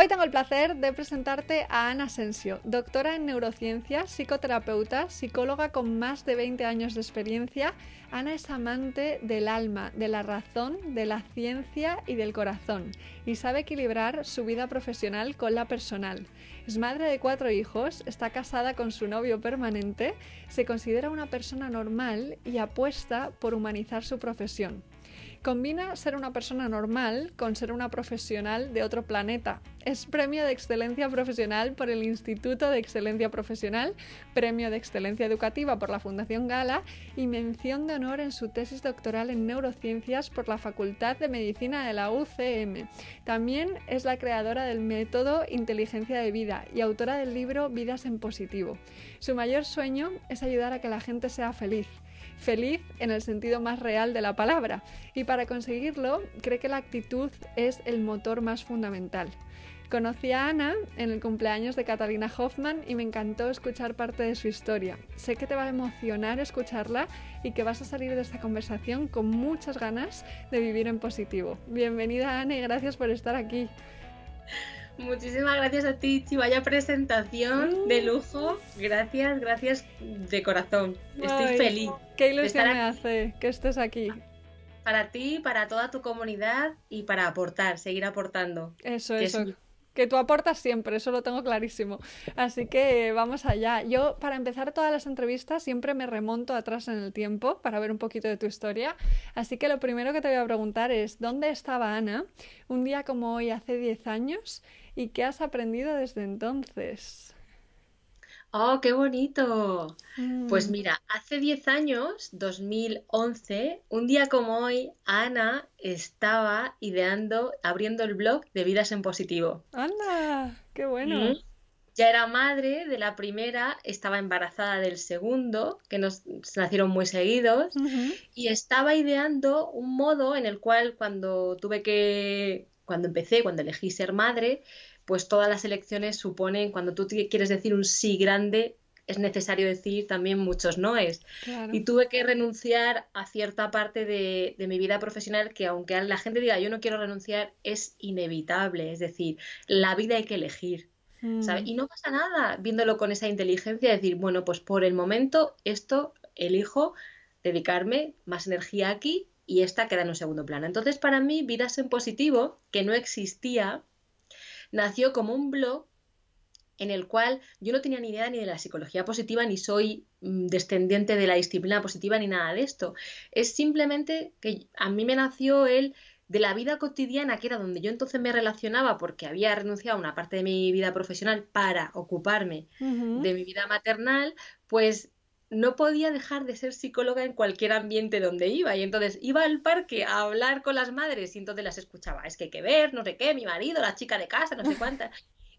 Hoy tengo el placer de presentarte a Ana Asensio, doctora en neurociencia, psicoterapeuta, psicóloga con más de 20 años de experiencia. Ana es amante del alma, de la razón, de la ciencia y del corazón y sabe equilibrar su vida profesional con la personal. Es madre de cuatro hijos, está casada con su novio permanente, se considera una persona normal y apuesta por humanizar su profesión. Combina ser una persona normal con ser una profesional de otro planeta. Es premio de excelencia profesional por el Instituto de Excelencia Profesional, premio de excelencia educativa por la Fundación Gala y mención de honor en su tesis doctoral en neurociencias por la Facultad de Medicina de la UCM. También es la creadora del método Inteligencia de Vida y autora del libro Vidas en Positivo. Su mayor sueño es ayudar a que la gente sea feliz feliz en el sentido más real de la palabra. Y para conseguirlo, cree que la actitud es el motor más fundamental. Conocí a Ana en el cumpleaños de Catalina Hoffman y me encantó escuchar parte de su historia. Sé que te va a emocionar escucharla y que vas a salir de esta conversación con muchas ganas de vivir en positivo. Bienvenida Ana y gracias por estar aquí. Muchísimas gracias a ti, Chi. Vaya presentación de mm. lujo. Gracias, gracias de corazón. Estoy feliz. Qué ilusión me hace que estés aquí. Para ti, para toda tu comunidad y para aportar, seguir aportando. Eso, eso. Que tú aportas siempre, eso lo tengo clarísimo. Así que vamos allá. Yo, para empezar todas las entrevistas, siempre me remonto atrás en el tiempo para ver un poquito de tu historia. Así que lo primero que te voy a preguntar es, ¿dónde estaba Ana un día como hoy, hace 10 años? ¿Y qué has aprendido desde entonces? ¡Oh, qué bonito! Pues mm. mira, hace 10 años, 2011, un día como hoy, Ana estaba ideando, abriendo el blog de Vidas en Positivo. ¡Anda! ¡Qué bueno! Ya era madre de la primera, estaba embarazada del segundo, que nos nacieron muy seguidos, y estaba ideando un modo en el cual cuando tuve que, cuando empecé, cuando elegí ser madre, pues todas las elecciones suponen, cuando tú quieres decir un sí grande, es necesario decir también muchos noes. Y tuve que renunciar a cierta parte de, mi vida profesional que aunque la gente diga yo no quiero renunciar, es inevitable. Es decir, la vida hay que elegir. Mm. Y no pasa nada viéndolo con esa inteligencia, decir, bueno, pues por el momento esto elijo dedicarme más energía aquí y esta queda en un segundo plano. Entonces, para mí, Vidas en Positivo, que no existía, nació como un blog en el cual yo no tenía ni idea ni de la psicología positiva, ni soy mm, descendiente de la disciplina positiva, ni nada de esto. Es simplemente que a mí me nació el de la vida cotidiana, que era donde yo entonces me relacionaba porque había renunciado a una parte de mi vida profesional para ocuparme de mi vida maternal, pues no podía dejar de ser psicóloga en cualquier ambiente donde iba. Y entonces iba al parque a hablar con las madres y entonces las escuchaba. Es que hay que ver, no sé qué, mi marido, la chica de casa, no sé cuántas.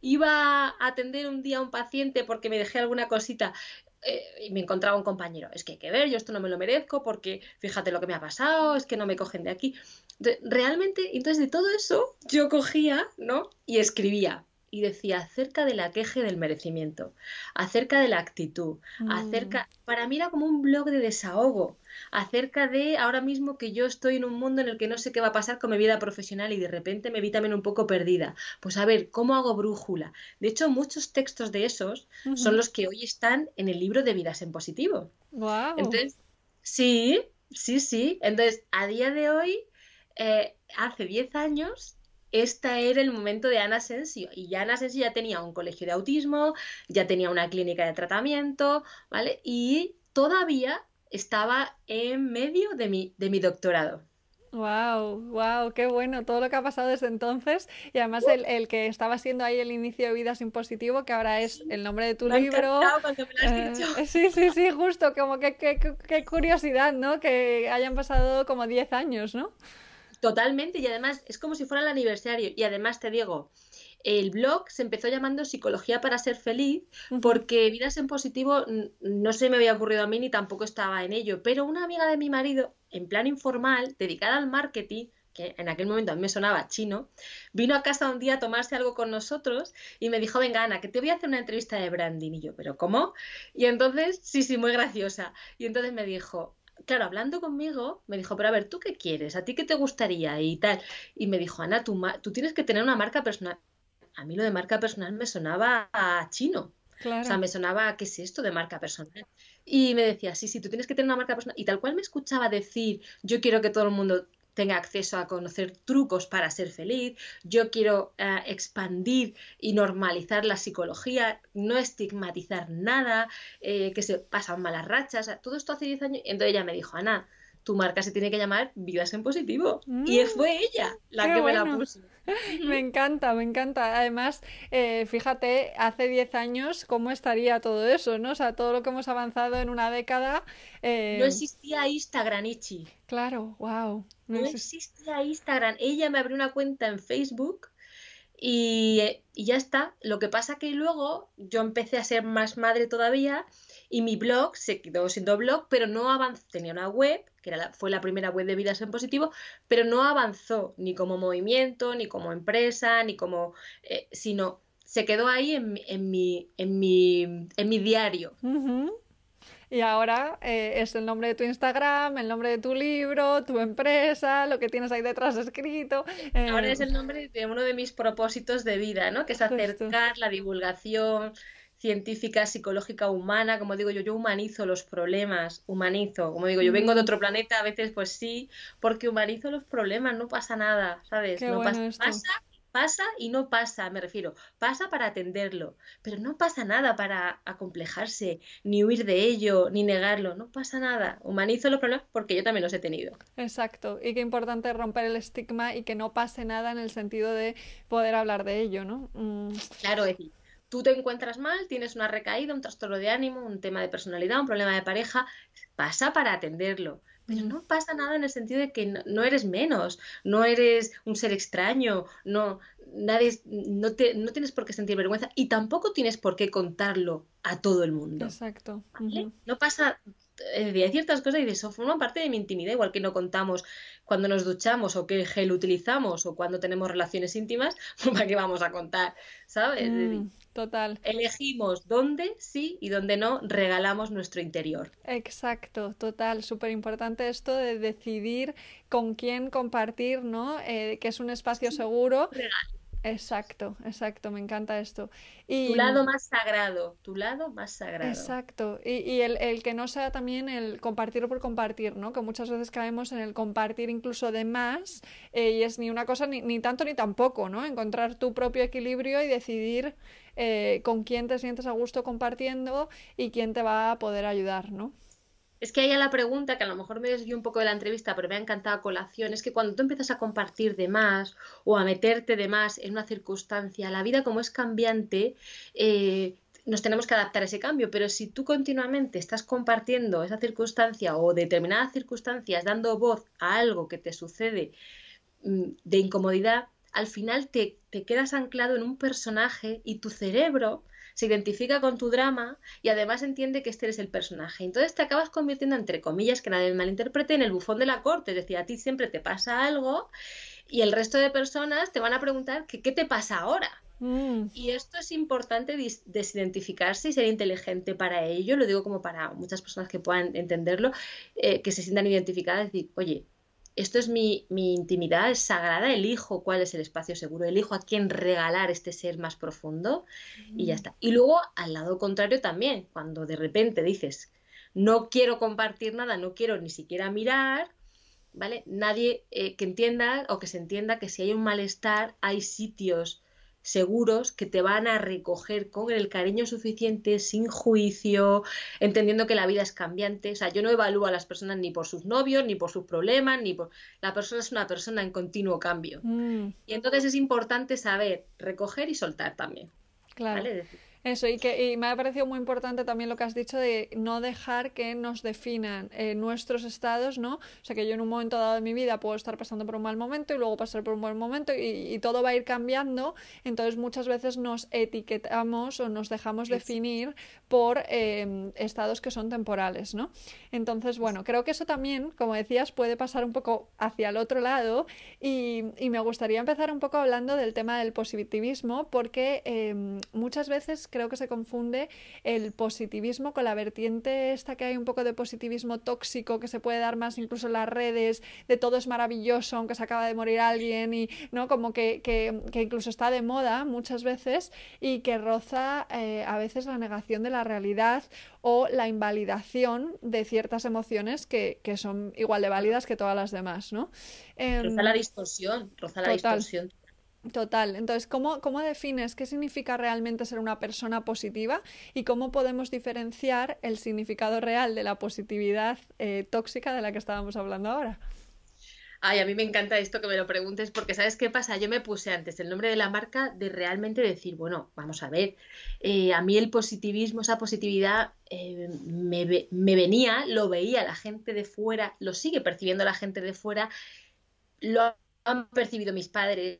Iba a atender un día a un paciente porque me dejé alguna cosita. Eh, y me encontraba un compañero, es que hay que ver, yo esto no me lo merezco porque fíjate lo que me ha pasado, es que no me cogen de aquí. realmente, entonces de todo eso yo cogía, ¿no? Y escribía y decía acerca de la queje del merecimiento, acerca de la actitud, mm. acerca, para mí era como un blog de desahogo, acerca de ahora mismo que yo estoy en un mundo en el que no sé qué va a pasar con mi vida profesional y de repente me vi también un poco perdida. Pues a ver, ¿cómo hago brújula? De hecho, muchos textos de esos son los que hoy están en el libro de Vidas en Positivo. Wow. Entonces, sí, sí, sí. Entonces, a día de hoy, eh, hace 10 años, este era el momento de Ana Asensio. Y ya Ana Asensio ya tenía un colegio de autismo, ya tenía una clínica de tratamiento, ¿vale? Y todavía estaba en medio de mi, de mi doctorado. Wow, wow, qué bueno todo lo que ha pasado desde entonces y además el, el, que estaba siendo ahí el inicio de Vida sin Positivo, que ahora es el nombre de tu libro. Cuando me lo has eh, dicho. sí, sí, sí, justo, como que qué curiosidad, ¿no? Que hayan pasado como 10 años, ¿no? Totalmente, y además es como si fuera el aniversario. Y además te digo, el blog se empezó llamando Psicología para ser feliz, porque vidas en positivo no se me había ocurrido a mí ni tampoco estaba en ello, pero una amiga de mi marido, en plan informal, dedicada al marketing, que en aquel momento a mí me sonaba chino, vino a casa un día a tomarse algo con nosotros y me dijo, venga Ana, que te voy a hacer una entrevista de branding. Y yo, ¿pero cómo? Y entonces, sí, sí, muy graciosa. Y entonces me dijo, claro, hablando conmigo, me dijo, pero a ver, ¿tú qué quieres? ¿A ti qué te gustaría? Y tal. Y me dijo, Ana, tú, tú tienes que tener una marca personal. A mí lo de marca personal me sonaba a chino. O sea, me sonaba, ¿qué es esto de marca personal? Y me decía, sí, sí, tú tienes que tener una marca personal. Y tal cual me escuchaba decir, yo quiero que todo el mundo tenga acceso a conocer trucos para ser feliz, yo quiero eh, expandir y normalizar la psicología, no estigmatizar nada, eh, que se pasan malas rachas, todo esto hace 10 años, entonces ella me dijo, Ana, tu marca se tiene que llamar Vidas en Positivo. y mm, fue ella la que me la puso. Me encanta, me encanta. Además, eh, fíjate, hace 10 años, ¿cómo estaría todo eso? ¿no? O sea, todo lo que hemos avanzado en una década. No existía Instagram, Ichi. Claro, wow. No, existía Instagram. Ella me abrió una cuenta en Facebook y, ya está. Lo que pasa que luego yo empecé a ser más madre todavía y mi blog se quedó siendo blog, pero no avanzó. Tenía una web, que era fue la primera web de Vidas en Positivo, pero no avanzó ni como movimiento, ni como empresa, ni como... Eh, sino se quedó ahí en, en, mi, en, mi, en mi diario. Y ahora eh, es el nombre de tu Instagram, el nombre de tu libro, tu empresa, lo que tienes ahí detrás escrito. Ahora es el nombre de uno de mis propósitos de vida, ¿no? Que es acercar la divulgación científica, psicológica, humana, como digo yo, yo humanizo los problemas, humanizo, como digo, yo vengo de otro planeta, a veces pues sí, porque humanizo los problemas, no pasa nada, ¿sabes? no pasa, pasa pasa y no pasa, me refiero, pasa para atenderlo, pero no pasa nada para acomplejarse, ni huir de ello, ni negarlo, no pasa nada. Humanizo los problemas porque yo también los he tenido. Exacto, y qué importante romper el estigma y que no pase nada en el sentido de poder hablar de ello, ¿no? Mm. Claro, es decir, tú te encuentras mal, tienes una recaída, un trastorno de ánimo, un tema de personalidad, un problema de pareja, pasa para atenderlo pero no pasa nada en el sentido de que no, eres menos, no eres un ser extraño, no, nadie, no, te, no tienes por qué sentir vergüenza y tampoco tienes por qué contarlo a todo el mundo. Exacto. No pasa, eh, hay ciertas cosas y de eso forman parte de mi intimidad, igual que no contamos cuando nos duchamos o qué gel utilizamos o cuando tenemos relaciones íntimas, ¿para qué vamos a contar? ¿Sabes? Mm. Total. Elegimos dónde sí y dónde no regalamos nuestro interior. Exacto, total. Súper importante esto de decidir con quién compartir, ¿no? Eh, que es un espacio seguro. Exacto, exacto, me encanta esto. Y... Tu lado más sagrado, tu lado más sagrado. Exacto, y, y el, el, que no sea también el compartir por compartir, ¿no? Que muchas veces caemos en el compartir incluso de más eh, y es ni una cosa ni, ni, tanto ni tampoco, ¿no? Encontrar tu propio equilibrio y decidir eh, con quién te sientes a gusto compartiendo y quién te va a poder ayudar, ¿no? Es que hay la pregunta, que a lo mejor me desvío un poco de la entrevista, pero me ha encantado colación, es que cuando tú empiezas a compartir de más o a meterte de más en una circunstancia, la vida como es cambiante, eh, nos tenemos que adaptar a ese cambio, pero si tú continuamente estás compartiendo esa circunstancia o determinadas circunstancias, dando voz a algo que te sucede mm, de incomodidad, al final te, te quedas anclado en un personaje y tu cerebro se identifica con tu drama y además entiende que este eres el personaje. Entonces te acabas convirtiendo, entre comillas, que nadie malinterprete, en el bufón de la corte. Es decir, a ti siempre te pasa algo y el resto de personas te van a preguntar que, qué te pasa ahora. Mm. Y esto es importante desidentificarse y ser inteligente para ello. Lo digo como para muchas personas que puedan entenderlo, eh, que se sientan identificadas, decir, oye, esto es mi, intimidad, es sagrada, elijo cuál es el espacio seguro, elijo a quién regalar este ser más profundo y ya está. Y luego al lado contrario también, cuando de repente dices, no quiero compartir nada, no quiero ni siquiera mirar, ¿vale? Nadie eh, que entienda o que se entienda que si hay un malestar, hay sitios seguros que te van a recoger con el cariño suficiente, sin juicio, entendiendo que la vida es cambiante. O sea, yo no evalúo a las personas ni por sus novios, ni por sus problemas, ni por... La persona es una persona en continuo cambio. Mm. Y entonces es importante saber recoger y soltar también. Claro. Eso, y que y me ha parecido muy importante también lo que has dicho de no dejar que nos definan eh, nuestros estados, ¿no? O sea, que yo en un momento dado de mi vida puedo estar pasando por un mal momento y luego pasar por un buen momento y, todo va a ir cambiando, entonces muchas veces nos etiquetamos o nos dejamos definir por em, estados que son temporales, ¿no? Entonces, bueno, creo que eso también, como decías, puede pasar un poco hacia el otro lado y, y me gustaría empezar un poco hablando del tema del positivismo porque em, muchas veces creo que se confunde el positivismo con la vertiente esta que hay un poco de positivismo tóxico que se puede dar más incluso en las redes, de todo es maravilloso aunque se acaba de morir alguien y no como que, que, incluso está de moda muchas veces y que roza eh, a veces la negación de la realidad o la invalidación de ciertas emociones que, que son igual de válidas que todas las demás, ¿no? roza la em, distorsión, roza la distorsión. Total. Entonces, ¿cómo, ¿cómo, defines qué significa realmente ser una persona positiva y cómo podemos diferenciar el significado real de la positividad eh, tóxica de la que estábamos hablando ahora? Ay, a mí me encanta esto que me lo preguntes porque ¿sabes qué pasa? Yo me puse antes el nombre de la marca de realmente decir, bueno, vamos a ver, eh, a mí el positivismo, esa positividad eh, me, me venía, lo veía la gente de fuera, lo sigue percibiendo la gente de fuera, lo han percibido mis padres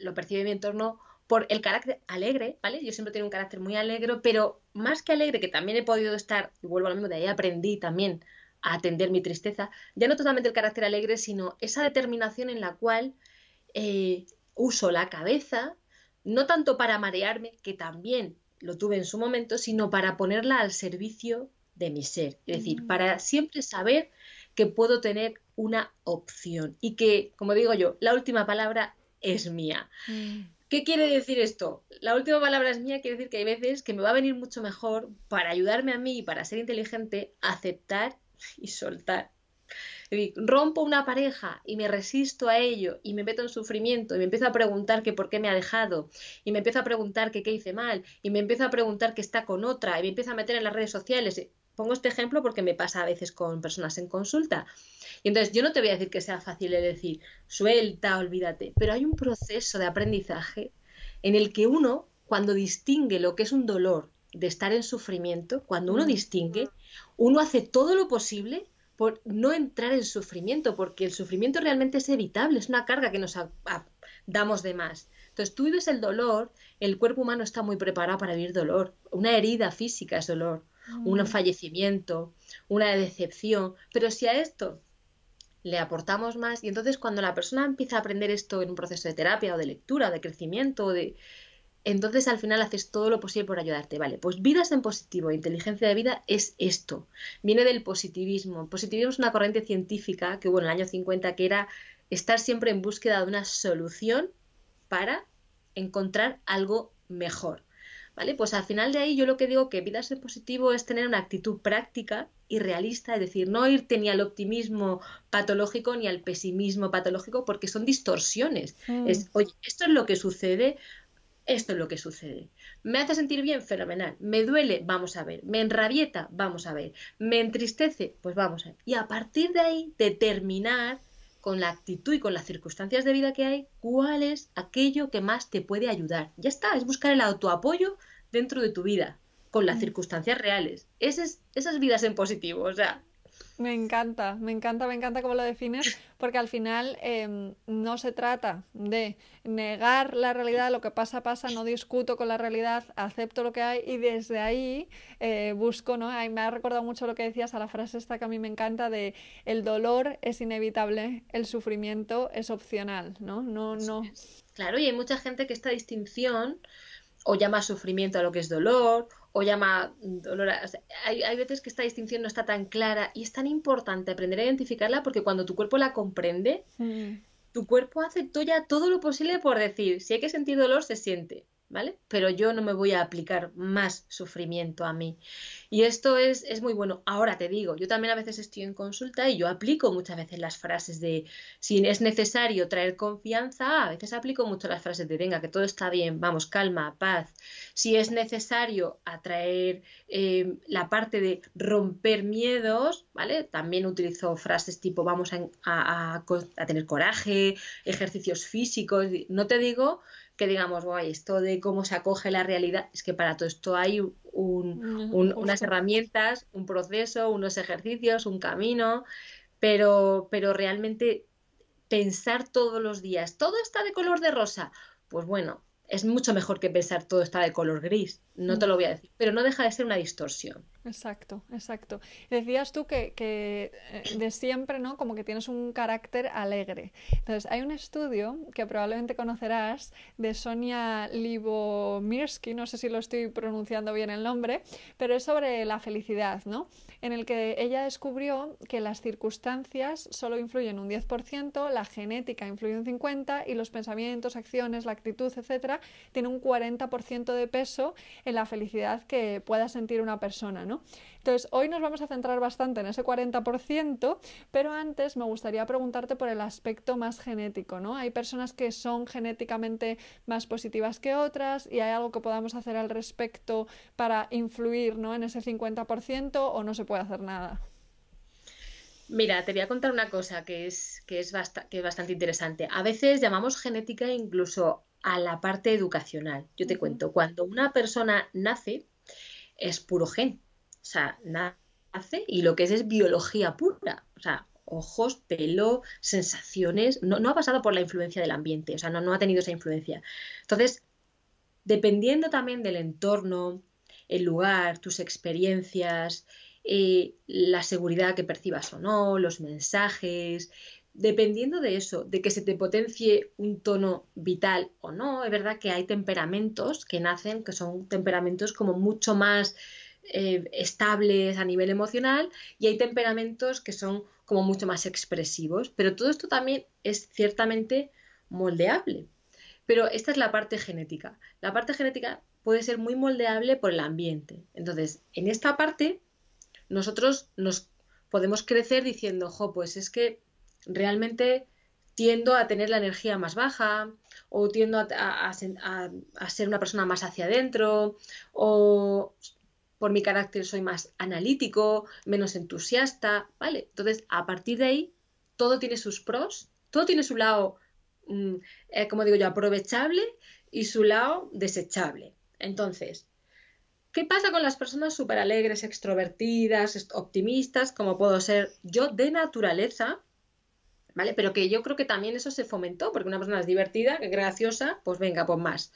lo percibe mi entorno por el carácter alegre, ¿vale? Yo siempre tengo un carácter muy alegre, pero más que alegre, que también he podido estar, y vuelvo a lo mismo, de ahí aprendí también a atender mi tristeza, ya no totalmente el carácter alegre, sino esa determinación en la cual eh, uso la cabeza, no tanto para marearme, que también lo tuve en su momento, sino para ponerla al servicio de mi ser. Es decir, mm. para siempre saber que puedo tener una opción y que, como digo yo, la última palabra es mía. Mm. ¿Qué quiere decir esto? La última palabra es mía, quiere decir que hay veces que me va a venir mucho mejor para ayudarme a mí y para ser inteligente, aceptar y soltar. rompo una pareja y me resisto a ello y me meto en sufrimiento y me empiezo a preguntar que por qué me ha dejado y me empiezo a preguntar que qué hice mal y me empiezo a preguntar que está con otra y me empiezo a meter en las redes sociales. Pongo este ejemplo porque me pasa a veces con personas en consulta. Y entonces yo no te voy a decir que sea fácil de decir, suelta, olvídate, pero hay un proceso de aprendizaje en el que uno, cuando distingue lo que es un dolor de estar en sufrimiento, cuando uno mm. distingue, uno hace todo lo posible por no entrar en sufrimiento, porque el sufrimiento realmente es evitable, es una carga que nos damos de más. Entonces tú vives el dolor, el cuerpo humano está muy preparado para vivir dolor, una herida física es dolor, un mm. fallecimiento, una decepción, pero si a esto le aportamos más y entonces cuando la persona empieza a aprender esto en un proceso de terapia o de lectura o de crecimiento o de entonces al final haces todo lo posible por ayudarte, vale, pues vidas en positivo, inteligencia de vida es esto, viene del positivismo. El positivismo es una corriente científica que hubo en el año 50 que era estar siempre en búsqueda de una solución para encontrar algo mejor. ¿Vale? Pues al final de ahí yo lo que digo que vidas en positivo es tener una actitud práctica y realista, es decir, no irte ni al optimismo patológico ni al pesimismo patológico porque son distorsiones. Mm. Es, oye, esto es lo que sucede, esto es lo que sucede. ¿Me hace sentir bien? Fenomenal. ¿Me duele? Vamos a ver. ¿Me enrabieta? Vamos a ver. ¿Me entristece? Pues vamos a ver. Y a partir de ahí determinar con la actitud y con las circunstancias de vida que hay, cuál es aquello que más te puede ayudar. Ya está, es buscar el autoapoyo dentro de tu vida con las mm. circunstancias reales. Esas, esas vidas en positivo, o sea. Me encanta, me encanta, me encanta cómo lo defines, porque al final em, no se trata de negar la realidad, lo que pasa, pasa, no discuto con la realidad, acepto lo que hay y desde ahí eh, busco, ¿no? me ha recordado mucho lo que decías a la frase esta que a mí me encanta de el dolor es inevitable, el sufrimiento es opcional, ¿no? No, no. Claro, y hay mucha gente que esta distinción o llama sufrimiento a lo que es dolor, o llama dolor. hay, hay, veces que esta distinción no está tan clara y es tan importante aprender a identificarla porque cuando tu cuerpo la comprende, mm. tu cuerpo hace ya todo lo posible por decir, si hay que sentir dolor, se siente. ¿Vale? Pero yo no me voy a aplicar más sufrimiento a mí. Y esto es, es, muy bueno. Ahora te digo, yo también a veces estoy en consulta y yo aplico muchas veces las frases de si es necesario traer confianza, a veces aplico mucho las frases de venga, que todo está bien, vamos, calma, paz. Si es necesario atraer eh, la parte de romper miedos, ¿vale? También utilizo frases tipo vamos a, a, a tener coraje, ejercicios físicos. No te digo que digamos, guay, esto de cómo se acoge la realidad, es que para todo esto hay unas herramientas, un proceso, unos ejercicios, un camino, pero, pero realmente pensar todos los días, todo está de color de rosa, pues bueno, es mucho mejor que pensar todo está de color gris, no te lo voy a decir, pero no deja de ser una distorsión. Exacto, exacto. Decías tú que, que, eh, de siempre, ¿no? Como que tienes un carácter alegre. Entonces, hay un estudio que probablemente conocerás de Sonia Libomirsky, no sé si lo estoy pronunciando bien el nombre, pero es sobre la felicidad, ¿no? En el que ella descubrió que las circunstancias solo influyen un 10%, la genética influye un 50% y los pensamientos, acciones, la actitud, etcétera, tienen un 40% de peso en la felicidad que pueda sentir una persona, ¿no? Entonces, hoy nos vamos a centrar bastante en ese 40%, pero antes me gustaría preguntarte por el aspecto más genético, ¿no? Hay personas que son genéticamente más positivas que otras y hay algo que podamos hacer al respecto para influir, ¿no? En ese 50% o no se puede hacer nada. Mira, te voy a contar una cosa que es, que es, que es bastante interesante. A veces llamamos genética incluso a la parte educacional. Yo te cuento, cuando una persona nace, es puro gen. O sea, nace y lo que es es biología pura. O sea, ojos, pelo, sensaciones. No, ha pasado por la influencia del ambiente, o sea, no, no ha tenido esa influencia. Entonces, dependiendo también del entorno, el lugar, tus experiencias, eh, la seguridad que percibas o no, los mensajes, dependiendo de eso, de que se te potencie un tono vital o no, es verdad que hay temperamentos que nacen, que son temperamentos como mucho más eh, estables a nivel emocional y hay temperamentos que son como mucho más expresivos, pero todo esto también es ciertamente moldeable. Pero esta es la parte genética. La parte genética puede ser muy moldeable por el ambiente. Entonces, en esta parte, nosotros nos podemos crecer diciendo, jo, pues es que realmente tiendo a tener la energía más baja o tiendo a, ser una persona más hacia adentro o por mi carácter soy más analítico, menos entusiasta, ¿vale? Entonces, a partir de ahí, todo tiene sus pros, todo tiene su lado, mm, eh, como digo yo, aprovechable y su lado desechable. Entonces, ¿qué pasa con las personas súper alegres, extrovertidas, optimistas, como puedo ser yo de naturaleza? ¿vale? Pero que yo creo que también eso se fomentó, porque una persona es divertida, graciosa, pues venga, pues más.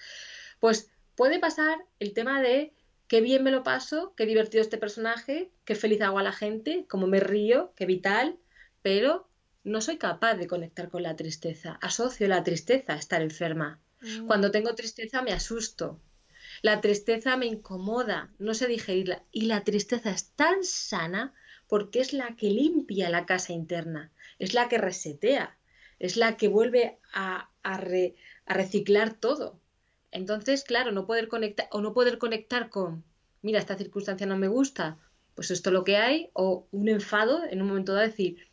Pues puede pasar el tema de qué bien me lo paso, qué divertido este personaje, qué feliz hago a la gente, cómo me río, qué vital, pero no soy capaz de conectar con la tristeza. Asocio la tristeza a estar enferma. Mm. Cuando tengo tristeza me asusto. La tristeza me incomoda, no sé digerirla. Y la tristeza es tan sana porque es la que limpia la casa interna es la que resetea, es la que vuelve a, reciclar todo. Entonces, claro, no poder conectar o no poder conectar con, mira, esta circunstancia no me gusta, pues esto es lo que hay, o un enfado en un momento de decir,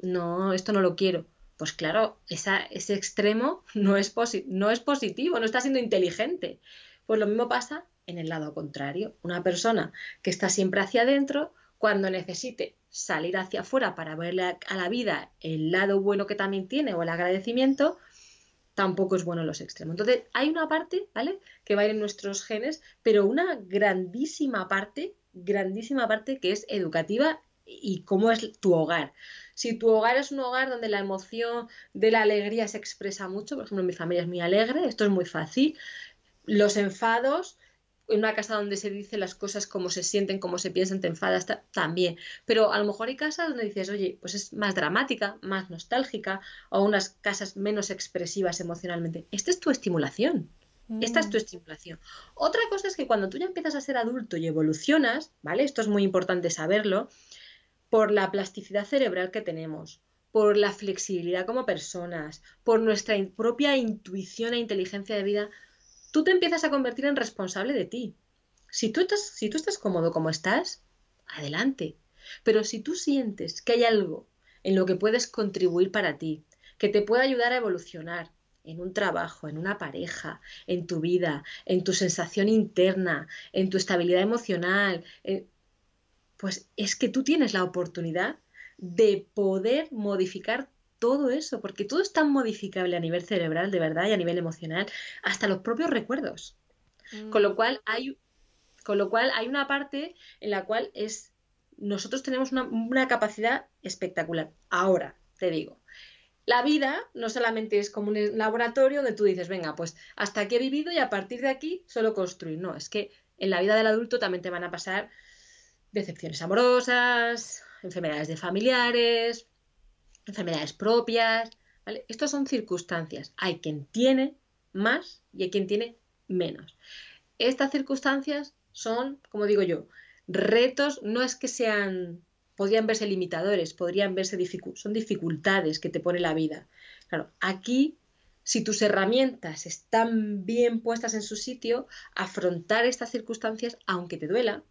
no, esto no lo quiero. Pues claro, ese extremo no es, no es positivo, no está siendo inteligente. Pues lo mismo pasa en el lado contrario. Una persona que está siempre hacia adentro, cuando necesite salir hacia afuera para verle a la vida el lado bueno que también tiene o el agradecimiento, tampoco es bueno los extremos. Entonces, hay una parte, ¿vale? Que va a ir en nuestros genes, pero una grandísima parte, grandísima parte que es educativa y cómo es tu hogar. Si tu hogar es un hogar donde la emoción de la alegría se expresa mucho, por ejemplo, mi familia es muy alegre, esto es muy fácil. Los enfados, en una casa donde se dice las cosas como se sienten, como se piensan, te enfadas, también. Pero a lo mejor hay casas donde dices, oye, pues es más dramática, más nostálgica, o unas casas menos expresivas emocionalmente. Esta es tu estimulación. Esta es tu mm. estimulación. Otra cosa es que cuando tú ya empiezas a ser adulto y evolucionas, ¿vale? Esto es muy importante saberlo, por la plasticidad cerebral que tenemos, por la flexibilidad como personas, por nuestra propia intuición e inteligencia de vida, tú te empiezas a convertir en responsable de ti. Si tú estás, si tú estás cómodo como estás, adelante. Pero si tú sientes que hay algo en lo que puedes contribuir para ti, que te pueda ayudar a evolucionar en un trabajo, en una pareja, en tu vida, en tu sensación interna, en tu estabilidad emocional, pues es que tú tienes la oportunidad de poder modificar todo eso, porque todo es tan modificable a nivel cerebral, de verdad, y a nivel emocional, hasta los propios recuerdos. Con lo mm. cual hay con lo cual hay una parte en la cual es nosotros tenemos una, capacidad espectacular. Ahora, te digo, la vida no solamente es como un laboratorio donde tú dices, venga, pues hasta aquí he vivido y a partir de aquí solo construir. No, es que en la vida del adulto también te van a pasar decepciones amorosas, enfermedades de familiares, enfermedades propias. ¿vale? Estas son circunstancias. Hay quien tiene más y hay quien tiene menos. Estas circunstancias son, como digo yo, retos, no es que sean, podrían verse limitadores, podrían verse son dificultades que te pone la vida. Claro, aquí, si tus herramientas están bien puestas en su sitio, afrontar estas circunstancias, aunque te duela,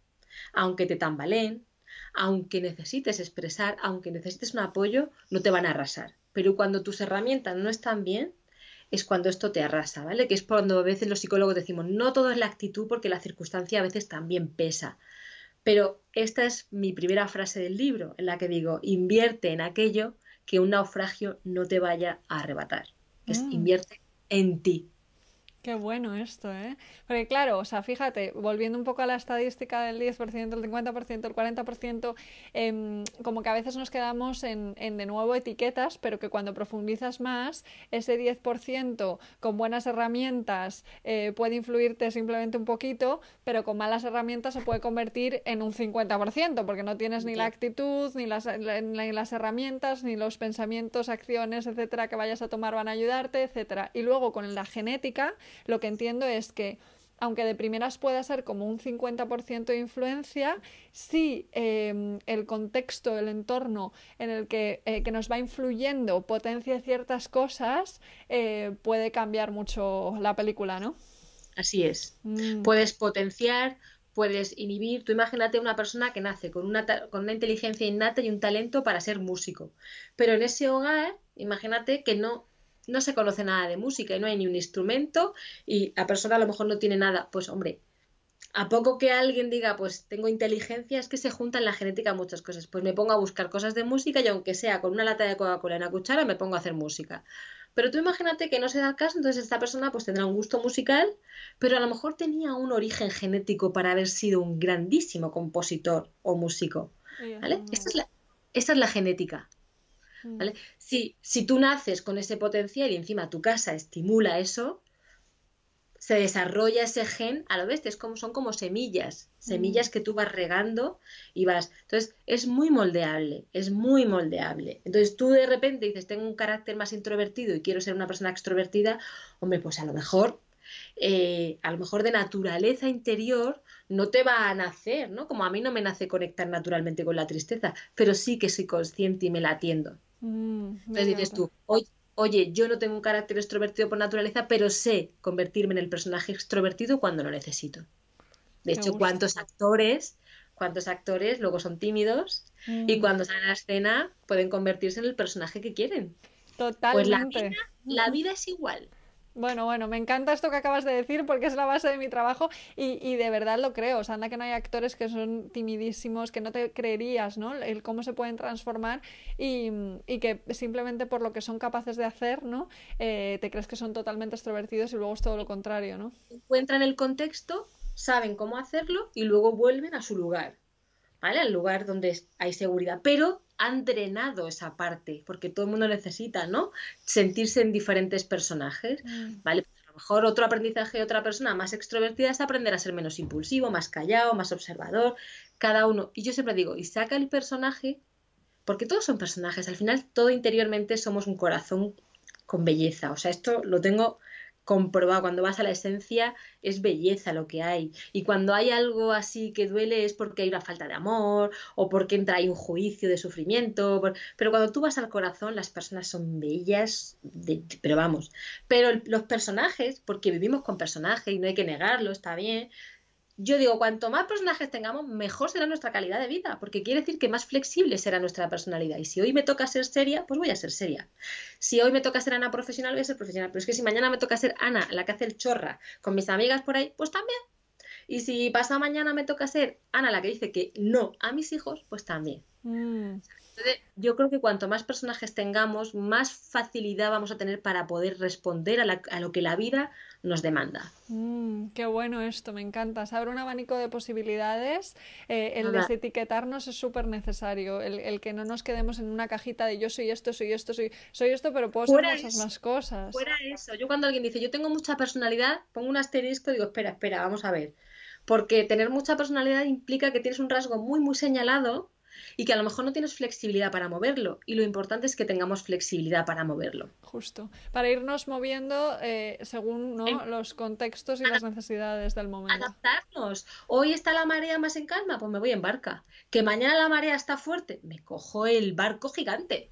aunque te tambaleen, aunque necesites expresar, aunque necesites un apoyo, no te van a arrasar. Pero cuando tus herramientas no están bien, es cuando esto te arrasa, ¿vale? Que es cuando a veces los psicólogos decimos, no todo es la actitud porque la circunstancia a veces también pesa. Pero esta es mi primera frase del libro, en la que digo, invierte en aquello que un naufragio no te vaya a arrebatar. Es mm. invierte en ti. Qué bueno esto, ¿eh? Porque claro, o sea, fíjate, volviendo un poco a la estadística del 10%, el 50%, el 40%, eh, como que a veces nos quedamos en, en, de nuevo etiquetas, pero que cuando profundizas más, ese 10% con buenas herramientas eh, puede influirte simplemente un poquito, pero con malas herramientas se puede convertir en un 50%, porque no tienes ni la actitud, ni las, ni las herramientas, ni los pensamientos, acciones, etcétera, que vayas a tomar van a ayudarte, etcétera. Y luego con la genética, lo que entiendo es que aunque de primeras pueda ser como un 50% de influencia, si em, el contexto, el entorno en el que, eh, que, nos va influyendo potencia ciertas cosas, eh, puede cambiar mucho la película, ¿no? Así es. Mm. Puedes potenciar, puedes inhibir. Tú imagínate una persona que nace con una, con una inteligencia innata y un talento para ser músico, pero en ese hogar, imagínate que no no se conoce nada de música y no hay ni un instrumento y la persona a lo mejor no tiene nada, pues hombre, a poco que alguien diga, pues tengo inteligencia, es que se juntan en la genética muchas cosas. Pues me pongo a buscar cosas de música y aunque sea con una lata de Coca-Cola en la cuchara, me pongo a hacer música. Pero tú imagínate que no se da el caso, entonces esta persona pues tendrá un gusto musical, pero a lo mejor tenía un origen genético para haber sido un grandísimo compositor o músico. ¿Vale? Esta es la, esta es la genética. Mm. Si, si tú naces con ese potencial y encima tu casa estimula eso, se desarrolla ese gen a lo bestia, es como, son como semillas, semillas mm. que tú vas regando y vas. Entonces, es muy moldeable, es muy moldeable. Entonces, tú de repente dices, tengo un carácter más introvertido y quiero ser una persona extrovertida, hombre, pues a lo mejor, eh, a lo mejor de naturaleza interior no te va a nacer, ¿no? Como a mí no me nace conectar naturalmente con la tristeza, pero sí que soy consciente y me la atiendo. Mm, Entonces dices tú, oye, yo no tengo un carácter extrovertido por naturaleza, pero sé convertirme en el personaje extrovertido cuando lo necesito. De hecho, ¿cuántos actores, cuántos actores luego son tímidos y mm. cuando salen a la escena pueden convertirse en el personaje que quieren? Totalmente. Pues la vida es igual. Bueno, bueno, me encanta esto que acabas de decir porque es la base de mi trabajo y, y, de verdad lo creo. O sea, anda que no hay actores que son timidísimos, que no te creerías, ¿no? El cómo se pueden transformar y, y que simplemente por lo que son capaces de hacer, ¿no? Eh, te crees que son totalmente extrovertidos y luego es todo lo contrario, ¿no? Encuentran el contexto, saben cómo hacerlo y luego vuelven a su lugar, ¿vale? Al lugar donde hay seguridad. Pero han drenado esa parte, porque todo el mundo necesita, ¿no? Sentirse en diferentes personajes, mm. ¿vale? Pues a lo mejor otro aprendizaje de otra persona más extrovertida es aprender a ser menos impulsivo, más callado, más observador, cada uno. Y yo siempre digo, y saca el personaje, porque todos son personajes, al final todo interiormente somos un corazón con belleza, o sea, esto lo tengo comprobado. Cuando vas a la esencia es belleza lo que hay. Y cuando hay algo así que duele es porque hay una falta de amor o porque entra ahí un juicio de sufrimiento. Pero cuando tú vas al corazón las personas son bellas, pero vamos. Pero los personajes, porque vivimos con personajes y no hay que negarlo, está bien, yo digo, cuanto más personajes tengamos, mejor será nuestra calidad de vida, porque quiere decir que más flexible será nuestra personalidad. Y si hoy me toca ser seria, pues voy a ser seria. Si hoy me toca ser Ana profesional, voy a ser profesional. Pero es que si mañana me toca ser Ana, la que hace el chorra, con mis amigas por ahí, pues también. Y si pasado mañana me toca ser Ana, la que dice que no a mis hijos, pues también. Mm. yo creo que cuanto más personajes tengamos, más facilidad vamos a tener para poder responder a, lo que la vida nos demanda. Mm, qué bueno esto, me encanta. Se abre un abanico de posibilidades. Eh, el desetiquetarnos es súper necesario. El, que no nos quedemos en una cajita de yo soy esto, soy esto, soy, soy esto, pero puedo ser muchas más cosas. Fuera eso. Yo cuando alguien dice yo tengo mucha personalidad, pongo un asterisco y digo, espera, espera, vamos a ver. Porque tener mucha personalidad implica que tienes un rasgo muy, muy señalado y que a lo mejor no tienes flexibilidad para moverlo. Y lo importante es que tengamos flexibilidad para moverlo. Justo, para irnos moviendo eh, según los contextos y las necesidades del momento. Adaptarnos. Hoy está la marea más en calma, pues me voy en barca. Que mañana la marea está fuerte, me cojo el barco gigante.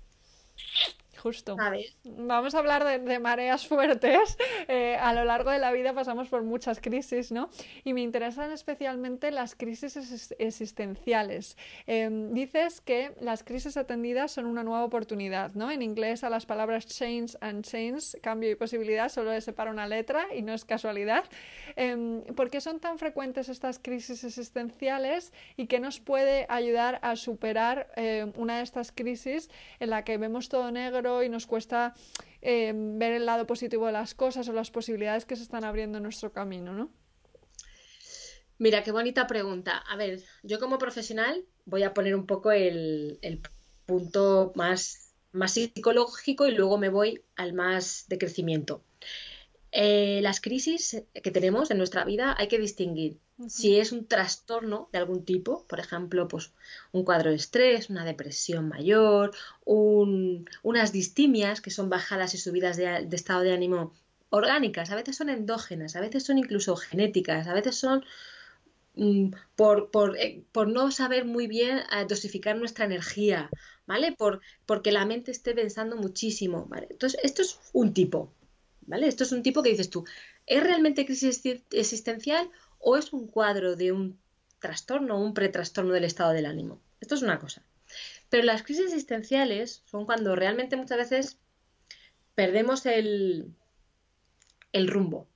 Justo. Vamos a hablar de, mareas fuertes. Eh, a lo largo de la vida pasamos por muchas crisis, ¿no? Y me interesan especialmente las crisis existenciales. Em, dices que las crisis atendidas son una nueva oportunidad, ¿no? En inglés a las palabras change and change, cambio y posibilidad, solo se separa una letra y no es casualidad. Em, ¿Por qué son tan frecuentes estas crisis existenciales y qué nos puede ayudar a superar eh, una de estas crisis en la que vemos todo negro? Y nos cuesta eh, ver el lado positivo de las cosas o las posibilidades que se están abriendo en nuestro camino, ¿no? Mira, qué bonita pregunta. A ver, yo como profesional voy a poner un poco el, punto más, más psicológico y luego me voy al más de crecimiento. Eh, las crisis que tenemos en nuestra vida hay que distinguir si es un trastorno de algún tipo, por ejemplo, pues un cuadro de estrés, una depresión mayor, unas distimias, que son bajadas y subidas de, estado de ánimo orgánicas, a veces son endógenas, a veces son incluso genéticas, a veces son mm, por, eh, por, no saber muy bien eh, dosificar nuestra energía, ¿vale? Por, porque la mente esté pensando muchísimo, ¿vale? Entonces, esto es un tipo, ¿vale? Esto es un tipo que dices tú, ¿es realmente crisis existencial o es un cuadro de un trastorno o un pretrastorno del estado del ánimo. Esto es una cosa. Pero las crisis existenciales son cuando realmente muchas veces perdemos el, el rumbo.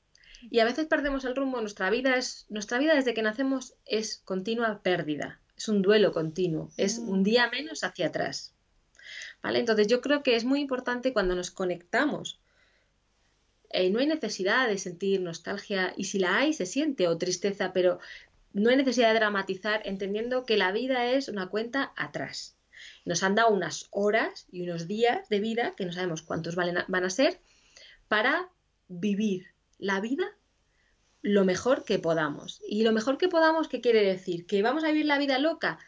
Y a veces perdemos el rumbo. Nuestra vida, es, nuestra vida desde que nacemos es continua pérdida. Es un duelo continuo. Es mm. un día menos hacia atrás. ¿Vale? Entonces yo creo que es muy importante cuando nos conectamos eh, no hay necesidad de sentir nostalgia y si la hay se siente o tristeza, pero no hay necesidad de dramatizar entendiendo que la vida es una cuenta atrás. Nos han dado unas horas y unos días de vida, que no sabemos cuántos van a ser, para vivir la vida lo mejor que podamos. Y lo mejor que podamos, ¿qué quiere decir? ¿Que vamos a vivir la vida loca?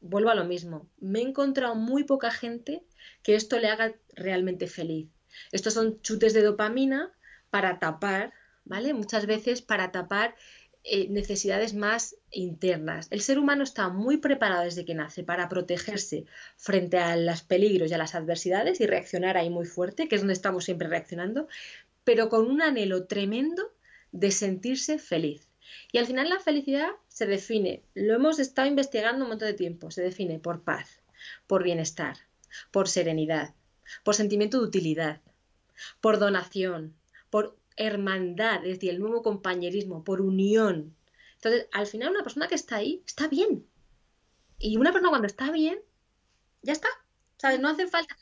Vuelvo a lo mismo. Me he encontrado muy poca gente que esto le haga realmente feliz. Estos son chutes de dopamina para tapar, ¿vale? Muchas veces para tapar eh, necesidades más internas. El ser humano está muy preparado desde que nace para protegerse frente a los peligros y a las adversidades y reaccionar ahí muy fuerte, que es donde estamos siempre reaccionando, pero con un anhelo tremendo de sentirse feliz. Y al final la felicidad se define, lo hemos estado investigando un montón de tiempo, se define por paz, por bienestar, por serenidad, por sentimiento de utilidad, por donación, por hermandad, es decir, el nuevo compañerismo, por unión. Entonces, al final una persona que está ahí está bien. Y una persona cuando está bien, ya está. ¿Sabes? No hace falta.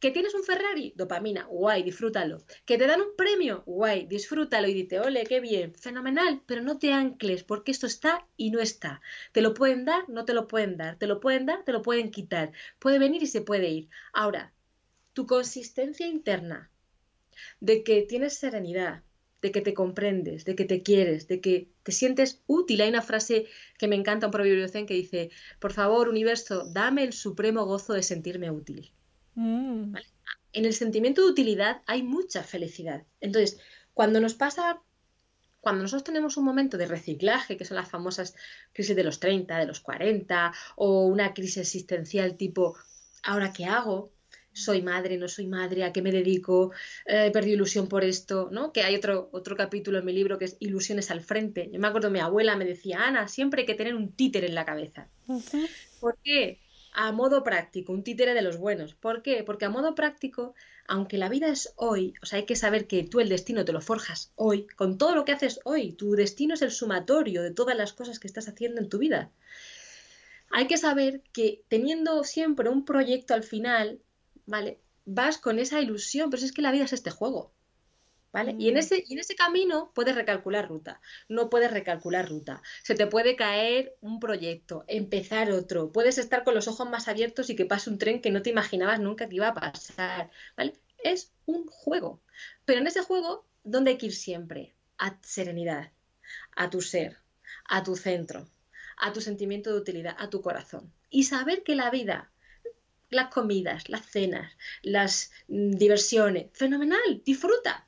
Que tienes un Ferrari, dopamina, guay, disfrútalo. Que te dan un premio, guay, disfrútalo y dite, ole, qué bien, fenomenal, pero no te ancles porque esto está y no está. Te lo pueden dar, no te lo pueden dar, te lo pueden dar, te lo pueden quitar. Puede venir y se puede ir. Ahora, tu consistencia interna, de que tienes serenidad, de que te comprendes, de que te quieres, de que te sientes útil. Hay una frase que me encanta, un proverbio zen que dice, por favor, universo, dame el supremo gozo de sentirme útil. Mm. En el sentimiento de utilidad hay mucha felicidad. Entonces, cuando nos pasa, cuando nosotros tenemos un momento de reciclaje, que son las famosas crisis de los 30, de los 40, o una crisis existencial tipo, ¿ahora qué hago? Soy madre, no soy madre, a qué me dedico, eh, he perdido ilusión por esto, ¿no? Que hay otro, otro capítulo en mi libro que es Ilusiones al frente. Yo me acuerdo, mi abuela me decía, Ana, siempre hay que tener un títere en la cabeza. ¿Por qué? A modo práctico, un títere de los buenos. ¿Por qué? Porque a modo práctico, aunque la vida es hoy, o sea, hay que saber que tú el destino te lo forjas hoy, con todo lo que haces hoy, tu destino es el sumatorio de todas las cosas que estás haciendo en tu vida. hay que saber que teniendo siempre un proyecto al final, ¿vale? Vas con esa ilusión, pero es que la vida es este juego. ¿Vale? Y, en mm. ese, y en ese camino puedes recalcular ruta, no puedes recalcular ruta. Se te puede caer un proyecto, empezar otro, puedes estar con los ojos más abiertos y que pase un tren que no te imaginabas nunca que iba a pasar. ¿Vale? Es un juego. Pero en ese juego, ¿dónde hay que ir siempre? A serenidad, a tu ser, a tu centro, a tu sentimiento de utilidad, a tu corazón. Y saber que la vida, las comidas, las cenas, las mm, diversiones, fenomenal, disfruta.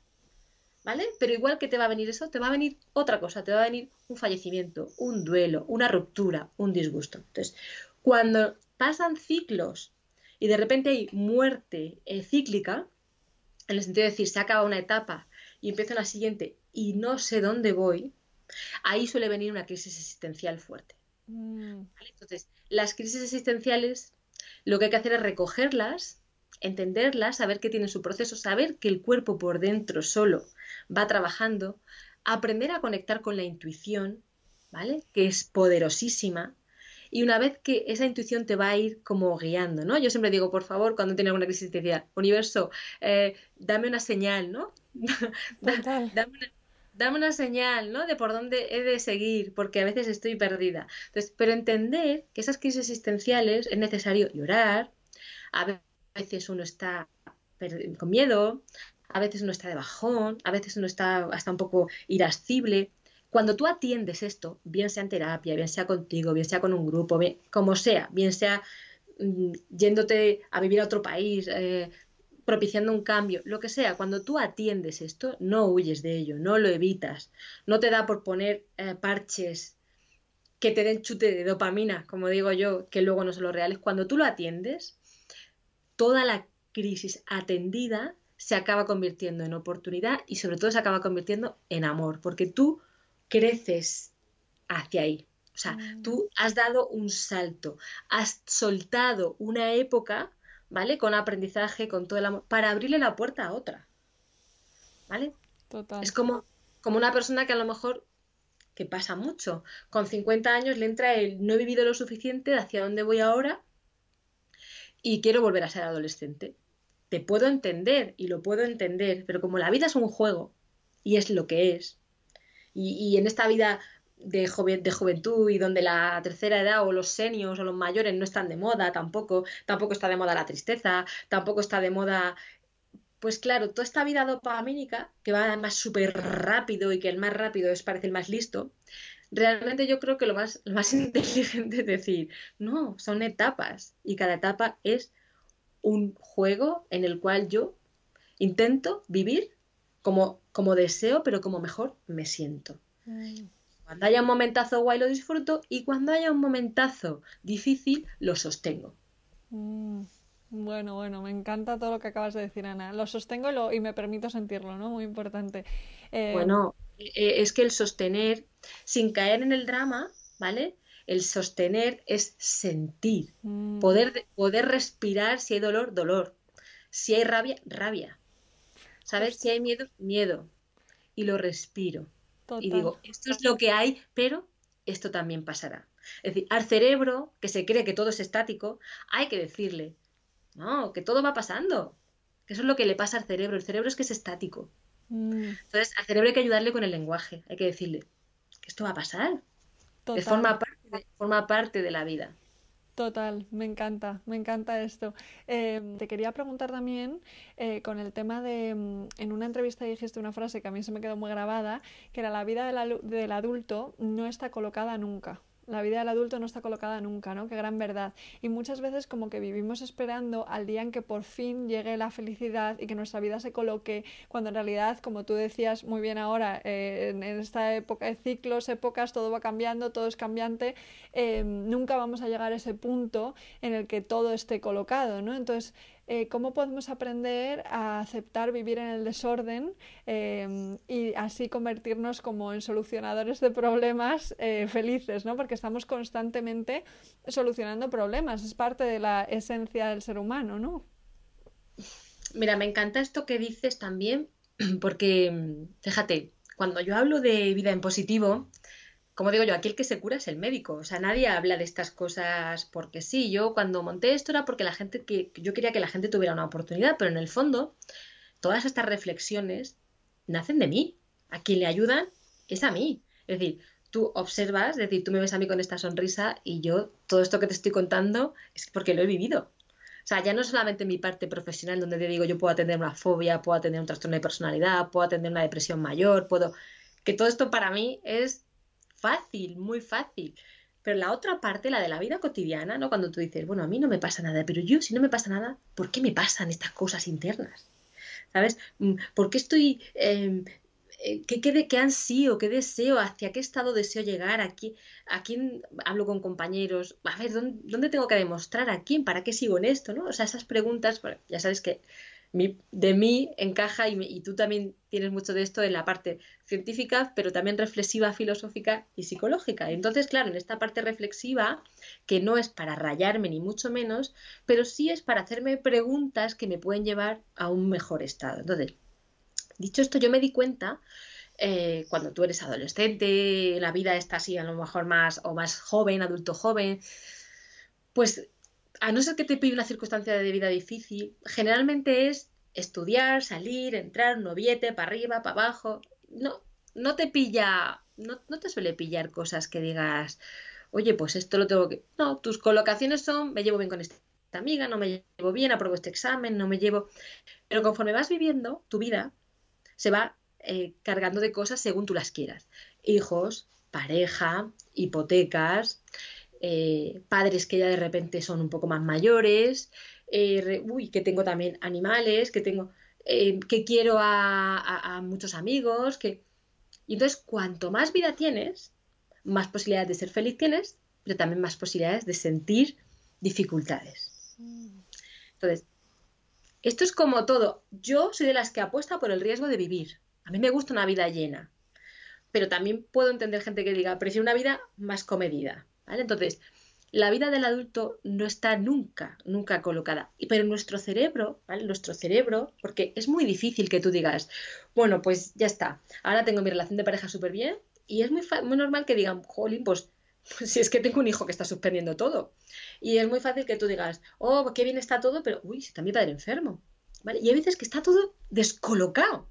¿Vale? Pero igual que te va a venir eso, te va a venir otra cosa, te va a venir un fallecimiento, un duelo, una ruptura, un disgusto. Entonces, cuando pasan ciclos y de repente hay muerte eh, cíclica, en el sentido de decir, se acaba una etapa y empieza la siguiente y no sé dónde voy, ahí suele venir una crisis existencial fuerte. Mm. Entonces, las crisis existenciales, lo que hay que hacer es recogerlas, entenderlas, saber que tienen su proceso, saber que el cuerpo por dentro solo va trabajando, aprender a conectar con la intuición, ¿vale? Que es poderosísima. Y una vez que esa intuición te va a ir como guiando, ¿no? Yo siempre digo, por favor, cuando tiene alguna crisis existencial, universo, eh, dame una señal, ¿no? dame, una, dame una señal, ¿no? De por dónde he de seguir, porque a veces estoy perdida. Entonces, pero entender que esas crisis existenciales es necesario llorar, a veces uno está con miedo, a veces uno está de bajón, a veces uno está hasta un poco irascible. Cuando tú atiendes esto, bien sea en terapia, bien sea contigo, bien sea con un grupo, como sea, bien sea mm, yéndote a vivir a otro país, eh, propiciando un cambio, lo que sea, cuando tú atiendes esto, no huyes de ello, no lo evitas, no te da por poner eh, parches que te den chute de dopamina, como digo yo, que luego no son los reales. Cuando tú lo atiendes, toda la crisis atendida se acaba convirtiendo en oportunidad y sobre todo se acaba convirtiendo en amor, porque tú creces hacia ahí. O sea, mm. tú has dado un salto, has soltado una época ¿vale? Con aprendizaje, con todo el amor, para abrirle la puerta a otra. ¿Vale? Total. Es como, como una persona que a lo mejor, que pasa mucho, con 50 años le entra el no he vivido lo suficiente, hacia dónde voy ahora y quiero volver a ser adolescente. Te puedo entender y lo puedo entender, pero como la vida es un juego y es lo que es, y, y en esta vida de, de juventud y donde la tercera edad o los senios o los mayores no están de moda tampoco, tampoco está de moda la tristeza, tampoco está de moda pues claro, toda esta vida dopamínica, que va más súper rápido y que el más rápido es parece el más listo, realmente yo creo que lo más, lo más inteligente es decir, no, son etapas y cada etapa es un juego en el cual yo intento vivir como, como deseo, pero como mejor me siento. Mm. Cuando haya un momentazo guay lo disfruto y cuando haya un momentazo difícil lo sostengo. Mm, bueno, bueno, me encanta todo lo que acabas de decir, Ana. Lo sostengo y, me permito sentirlo, ¿no? Muy importante. Eh, bueno, eh, es que el sostener, sin caer en el drama, ¿vale? El sostener es sentir, mm. poder, poder respirar si hay dolor, dolor. Si hay rabia, rabia. ¿Sabes? Si hay miedo, miedo. Y lo respiro. Y digo, esto es lo que hay, pero esto también pasará. Es decir, al cerebro, que se cree que todo es estático, hay que decirle, no, que todo va pasando. Que eso es lo que le pasa al cerebro. El cerebro es que es estático. Mm. Entonces, al cerebro hay que ayudarle con el lenguaje. Hay que decirle que esto va a pasar. Que forma parte, forma parte de la vida. Total, me encanta, me encanta esto. Em, te quería preguntar también eh, con el tema de, mm, en una entrevista dijiste una frase que a mí se me quedó muy grabada, que era la vida del adulto no está colocada nunca. La vida del adulto no está colocada nunca, ¿no? Qué gran verdad. Y muchas veces como que vivimos esperando al día en que por fin llegue la felicidad y que nuestra vida se coloque, cuando en realidad, como tú decías muy bien ahora, eh, en, esta época de ciclos, épocas, todo va cambiando, todo es cambiante, eh, nunca vamos a llegar a ese punto en el que todo esté colocado, ¿no? Entonces, eh, cómo podemos aprender a aceptar vivir en el desorden em, y así convertirnos como en solucionadores de problemas eh, felices, ¿no? Porque estamos constantemente solucionando problemas, es parte de la esencia del ser humano, ¿no? Mira, me encanta esto que dices también, porque fíjate, cuando yo hablo de vida en positivo, como digo yo, aquí el que se cura es el médico. O sea, nadie habla de estas cosas porque sí. Yo cuando monté esto era porque la gente que yo quería que la gente tuviera una oportunidad, pero en el fondo todas estas reflexiones nacen de mí. A quien le ayudan es a mí. Es decir, tú observas, es decir, tú me ves a mí con esta sonrisa y yo todo esto que te estoy contando es porque lo he vivido. O sea, ya no solamente mi parte profesional donde te digo yo puedo atender una fobia, puedo atender un trastorno de personalidad, puedo atender una depresión mayor, puedo... Que todo esto para mí es fácil, muy fácil. Pero la otra parte, la de la vida cotidiana, ¿no? Cuando tú dices, bueno, a mí no me pasa nada, pero yo si no me pasa nada, ¿por qué me pasan estas cosas internas? ¿Sabes? Mm, ¿Por qué estoy... Em, eh, ¿qué, qué, qué, ansío, qué deseo, hacia qué estado deseo llegar, a quién, a quién hablo con compañeros, a ver, ¿dónde, ¿dónde, tengo que demostrar a quién, para qué sigo en esto, ¿no? O sea, esas preguntas, ya sabes que de mí encaja y, tú también tienes mucho de esto en la parte científica, pero también reflexiva, filosófica y psicológica. Entonces, claro, en esta parte reflexiva, que no es para rayarme ni mucho menos, pero sí es para hacerme preguntas que me pueden llevar a un mejor estado. Entonces, dicho esto, yo me di cuenta eh, cuando tú eres adolescente, la vida está así a lo mejor más o más joven, adulto joven, pues a no ser que te pille una circunstancia de vida difícil, generalmente es estudiar, salir, entrar, noviete, para arriba, para abajo. No, no te pilla, no, no te suele pillar cosas que digas, oye, pues esto lo tengo que. No, tus colocaciones son, me llevo bien con esta amiga, no me llevo bien, apruebo este examen, no me llevo. Pero conforme vas viviendo, tu vida se va eh, cargando de cosas según tú las quieras. Hijos, pareja, hipotecas, eh, padres que ya de repente son un poco más mayores, eh, uy, que tengo también animales, que tengo, eh, que quiero a, muchos amigos, que... Y entonces, cuanto más vida tienes, más posibilidades de ser feliz tienes, pero también más posibilidades de sentir dificultades. Entonces, esto es como todo. Yo soy de las que apuesta por el riesgo de vivir. A mí me gusta una vida llena, pero también puedo entender gente que diga, prefiero una vida más comedida. Entonces, la vida del adulto no está nunca, nunca colocada. Pero nuestro cerebro, ¿vale? Nuestro cerebro, porque es muy difícil que tú digas, bueno, pues ya está, ahora tengo mi relación de pareja súper bien y es muy, normal que digan, jolín, pues, si es que tengo un hijo que está suspendiendo todo. Y es muy fácil que tú digas, oh, qué bien está todo, pero, uy, está mi padre enfermo. Y hay veces que está todo descolocado.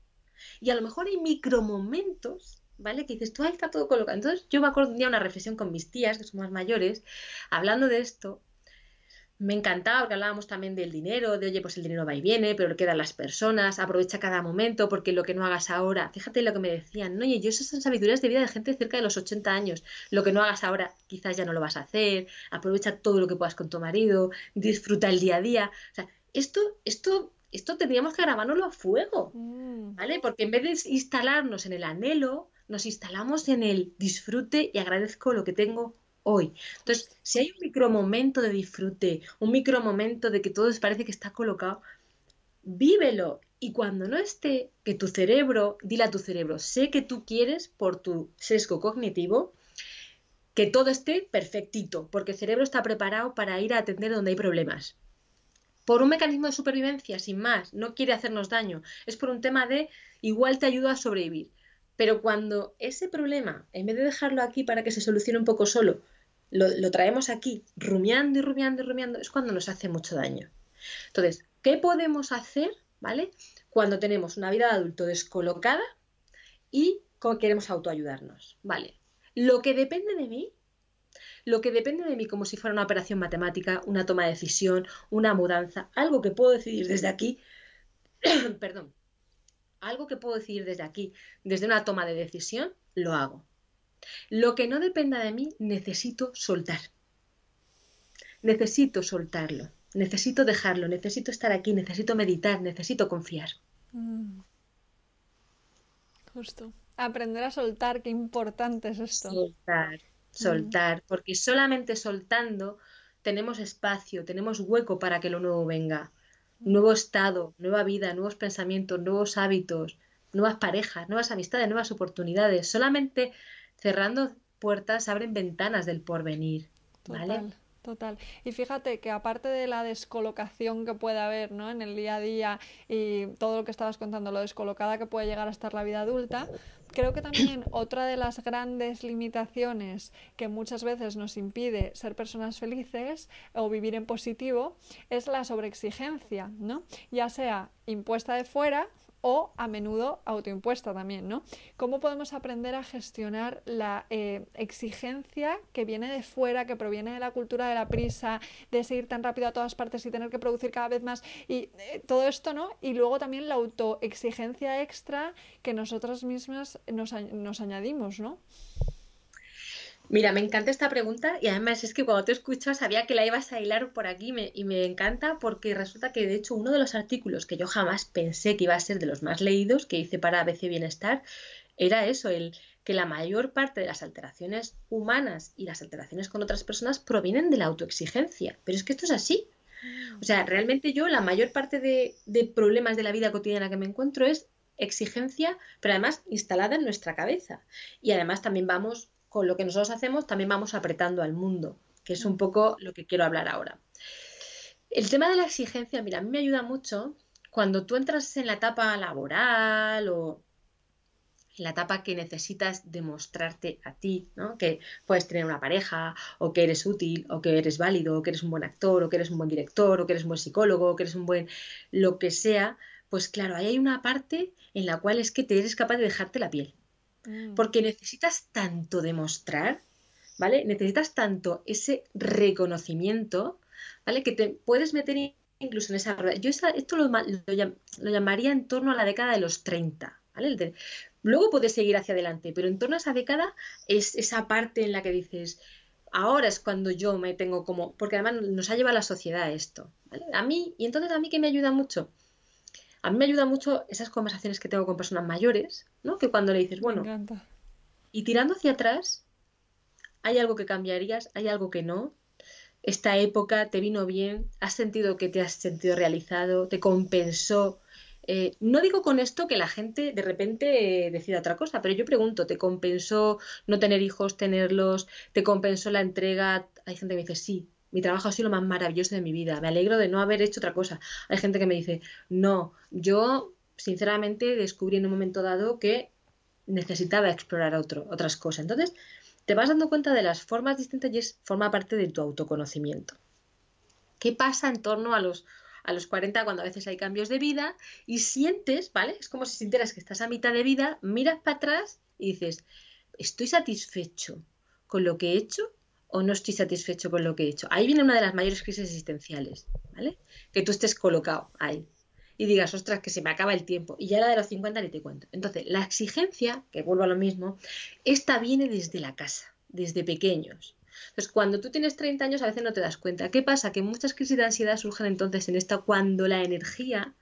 Y a lo mejor hay micromomentos ¿vale? Que dices, tú ahí está todo colocado. Entonces yo me acuerdo un día una reflexión con mis tías, que son más mayores, hablando de esto. Me encantaba porque hablábamos también del dinero, de oye, pues el dinero va y viene, pero le quedan las personas, aprovecha cada momento, porque lo que no hagas ahora, fíjate lo que me decían, no, oye, yo esas son sabidurías de vida de gente cerca de los 80 años, lo que no hagas ahora quizás ya no lo vas a hacer, aprovecha todo lo que puedas con tu marido, disfruta el día a día. O sea, esto, esto, esto tendríamos que grabárnoslo a fuego, mm. ¿vale? Porque en vez de instalarnos en el anhelo, nos instalamos en el disfrute y agradezco lo que tengo hoy. Entonces, si hay un micromomento de disfrute, un micromomento de que todo parece que está colocado, vívelo. Y cuando no esté, que tu cerebro, dile a tu cerebro, sé que tú quieres por tu sesgo cognitivo, que todo esté perfectito, porque el cerebro está preparado para ir a atender donde hay problemas. Por un mecanismo de supervivencia, sin más, no quiere hacernos daño, es por un tema de igual te ayuda a sobrevivir. Pero cuando ese problema, en vez de dejarlo aquí para que se solucione un poco solo, lo, traemos aquí rumiando y rumiando y rumiando, es cuando nos hace mucho daño. Entonces, ¿qué podemos hacer, ¿vale? Cuando tenemos una vida de adulto descolocada y queremos autoayudarnos, ¿vale? Lo que depende de mí, lo que depende de mí como si fuera una operación matemática, una toma de decisión, una mudanza, algo que puedo decidir desde aquí, perdón, algo que puedo decidir desde aquí, desde una toma de decisión, lo hago. Lo que no dependa de mí, necesito soltar. Necesito soltarlo, necesito dejarlo, necesito estar aquí, necesito meditar, necesito confiar. Mm. Justo. Aprender a soltar, qué importante es esto. Soltar, mm. soltar, porque solamente soltando tenemos espacio, tenemos hueco para que lo nuevo venga nuevo estado, nueva vida, nuevos pensamientos, nuevos hábitos, nuevas parejas, nuevas amistades, nuevas oportunidades. Solamente cerrando puertas abren ventanas del porvenir. ¿Vale? Y fíjate que aparte de la descolocación que puede haber ¿no? en el día a día y todo lo que estabas contando, lo descolocada que puede llegar a estar la vida adulta, creo que también otra de las grandes limitaciones que muchas veces nos impide ser personas felices o vivir en positivo es la sobreexigencia, ¿no? Ya sea impuesta de fuera o a menudo autoimpuesta también, ¿no? ¿Cómo podemos aprender a gestionar la eh, exigencia que viene de fuera, que proviene de la cultura de la prisa, de seguir tan rápido a todas partes y tener que producir cada vez más y eh, todo esto, ¿no? Y luego también la autoexigencia extra que nosotras mismas nos, nos añadimos, ¿no? Mira, me encanta esta pregunta y además es que cuando te escucho sabía que la ibas a hilar por aquí y me encanta porque resulta que de hecho uno de los artículos que yo jamás pensé que iba a ser de los más leídos que hice para ABC Bienestar era eso, el que la mayor parte de las alteraciones humanas y las alteraciones con otras personas provienen de la autoexigencia. Pero es que esto es así. O sea, realmente yo la mayor parte de, de problemas de la vida cotidiana que me encuentro es exigencia, pero además instalada en nuestra cabeza. Y además también vamos con lo que nosotros hacemos también vamos apretando al mundo, que es un poco lo que quiero hablar ahora. El tema de la exigencia, mira, a mí me ayuda mucho cuando tú entras en la etapa laboral o en la etapa que necesitas demostrarte a ti, ¿no? Que puedes tener una pareja, o que eres útil, o que eres válido, o que eres un buen actor, o que eres un buen director, o que eres un buen psicólogo, o que eres un buen lo que sea, pues claro, ahí hay una parte en la cual es que te eres capaz de dejarte la piel. Mm. Porque necesitas tanto demostrar, ¿vale? Necesitas tanto ese reconocimiento, ¿vale? Que te puedes meter incluso en esa rueda. Yo esto lo, llamaría en torno a la década de los 30, ¿vale? luego puedes seguir hacia adelante, pero en torno a esa década es esa parte en la que dices, ahora es cuando yo me tengo como, porque además nos ha llevado la sociedad esto, ¿vale? A mí, y entonces a mí que me ayuda mucho, a mí me ayuda mucho esas conversaciones que tengo con personas mayores, ¿no? Que cuando le dices, bueno, y tirando hacia atrás, ¿hay algo que cambiarías? ¿Hay algo que no? ¿Esta época te vino bien? ¿Has sentido que te has sentido realizado? ¿Te compensó? Eh, no digo con esto que la gente de repente eh, decida otra cosa, pero yo pregunto, ¿te compensó no tener hijos, tenerlos? ¿Te compensó la entrega? Hay gente que me dice, sí, mi trabajo ha sido lo más maravilloso de mi vida, me alegro de no haber hecho otra cosa. Hay gente que me dice, no, yo sinceramente descubrí en un momento dado que necesitaba explorar otro, otras cosas. Entonces, te vas dando cuenta de las formas distintas y es, forma parte de tu autoconocimiento. ¿Qué pasa en torno a los, a los 40 cuando a veces hay cambios de vida y sientes, ¿vale? Es como si sintieras que estás a mitad de vida, miras para atrás y dices, ¿estoy satisfecho con lo que he hecho? O no estoy satisfecho con lo que he hecho. Ahí viene una de las mayores crisis existenciales, ¿vale? Que tú estés colocado ahí y digas, ostras, que se me acaba el tiempo. Y ya la de los 50 ni te cuento. Entonces, la exigencia, que vuelvo a lo mismo, esta viene desde la casa, desde pequeños. Entonces, cuando tú tienes 30 años, a veces no te das cuenta. ¿Qué pasa? Que muchas crisis de ansiedad surgen entonces en esta cuando la energía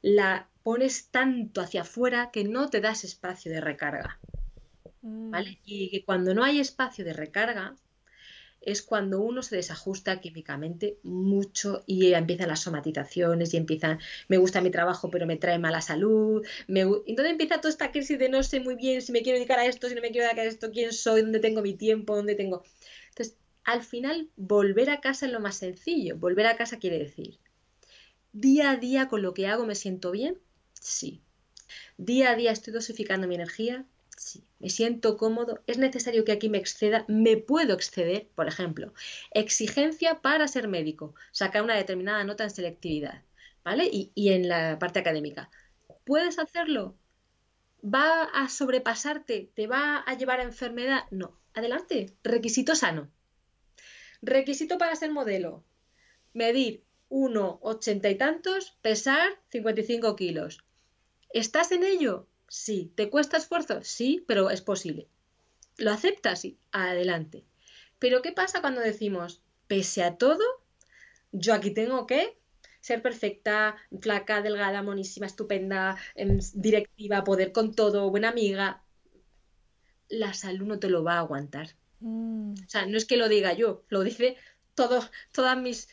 la pones tanto hacia afuera que no te das espacio de recarga. ¿Vale? Mm. Y que cuando no hay espacio de recarga, es cuando uno se desajusta químicamente mucho y empiezan las somatizaciones y empiezan, me gusta mi trabajo pero me trae mala salud, me... entonces empieza toda esta crisis de no sé muy bien si me quiero dedicar a esto, si no me quiero dedicar a esto, quién soy, dónde tengo mi tiempo, dónde tengo... Entonces, al final, volver a casa es lo más sencillo. Volver a casa quiere decir, día a día con lo que hago me siento bien, sí. Día a día estoy dosificando mi energía, Sí, me siento cómodo, es necesario que aquí me exceda, me puedo exceder, por ejemplo, exigencia para ser médico, sacar una determinada nota en selectividad, ¿vale? Y, y en la parte académica. ¿Puedes hacerlo? ¿Va a sobrepasarte? ¿Te va a llevar a enfermedad? No, adelante, requisito sano. Requisito para ser modelo, medir 1,80 y tantos, pesar 55 kilos. ¿Estás en ello? Sí. ¿Te cuesta esfuerzo? Sí, pero es posible. ¿Lo aceptas? Sí. Adelante. Pero ¿qué pasa cuando decimos, pese a todo, yo aquí tengo que ser perfecta, flaca, delgada, monísima, estupenda, em, directiva, poder con todo, buena amiga? La salud no te lo va a aguantar. Mm. O sea, no es que lo diga yo, lo dice todo, todas mis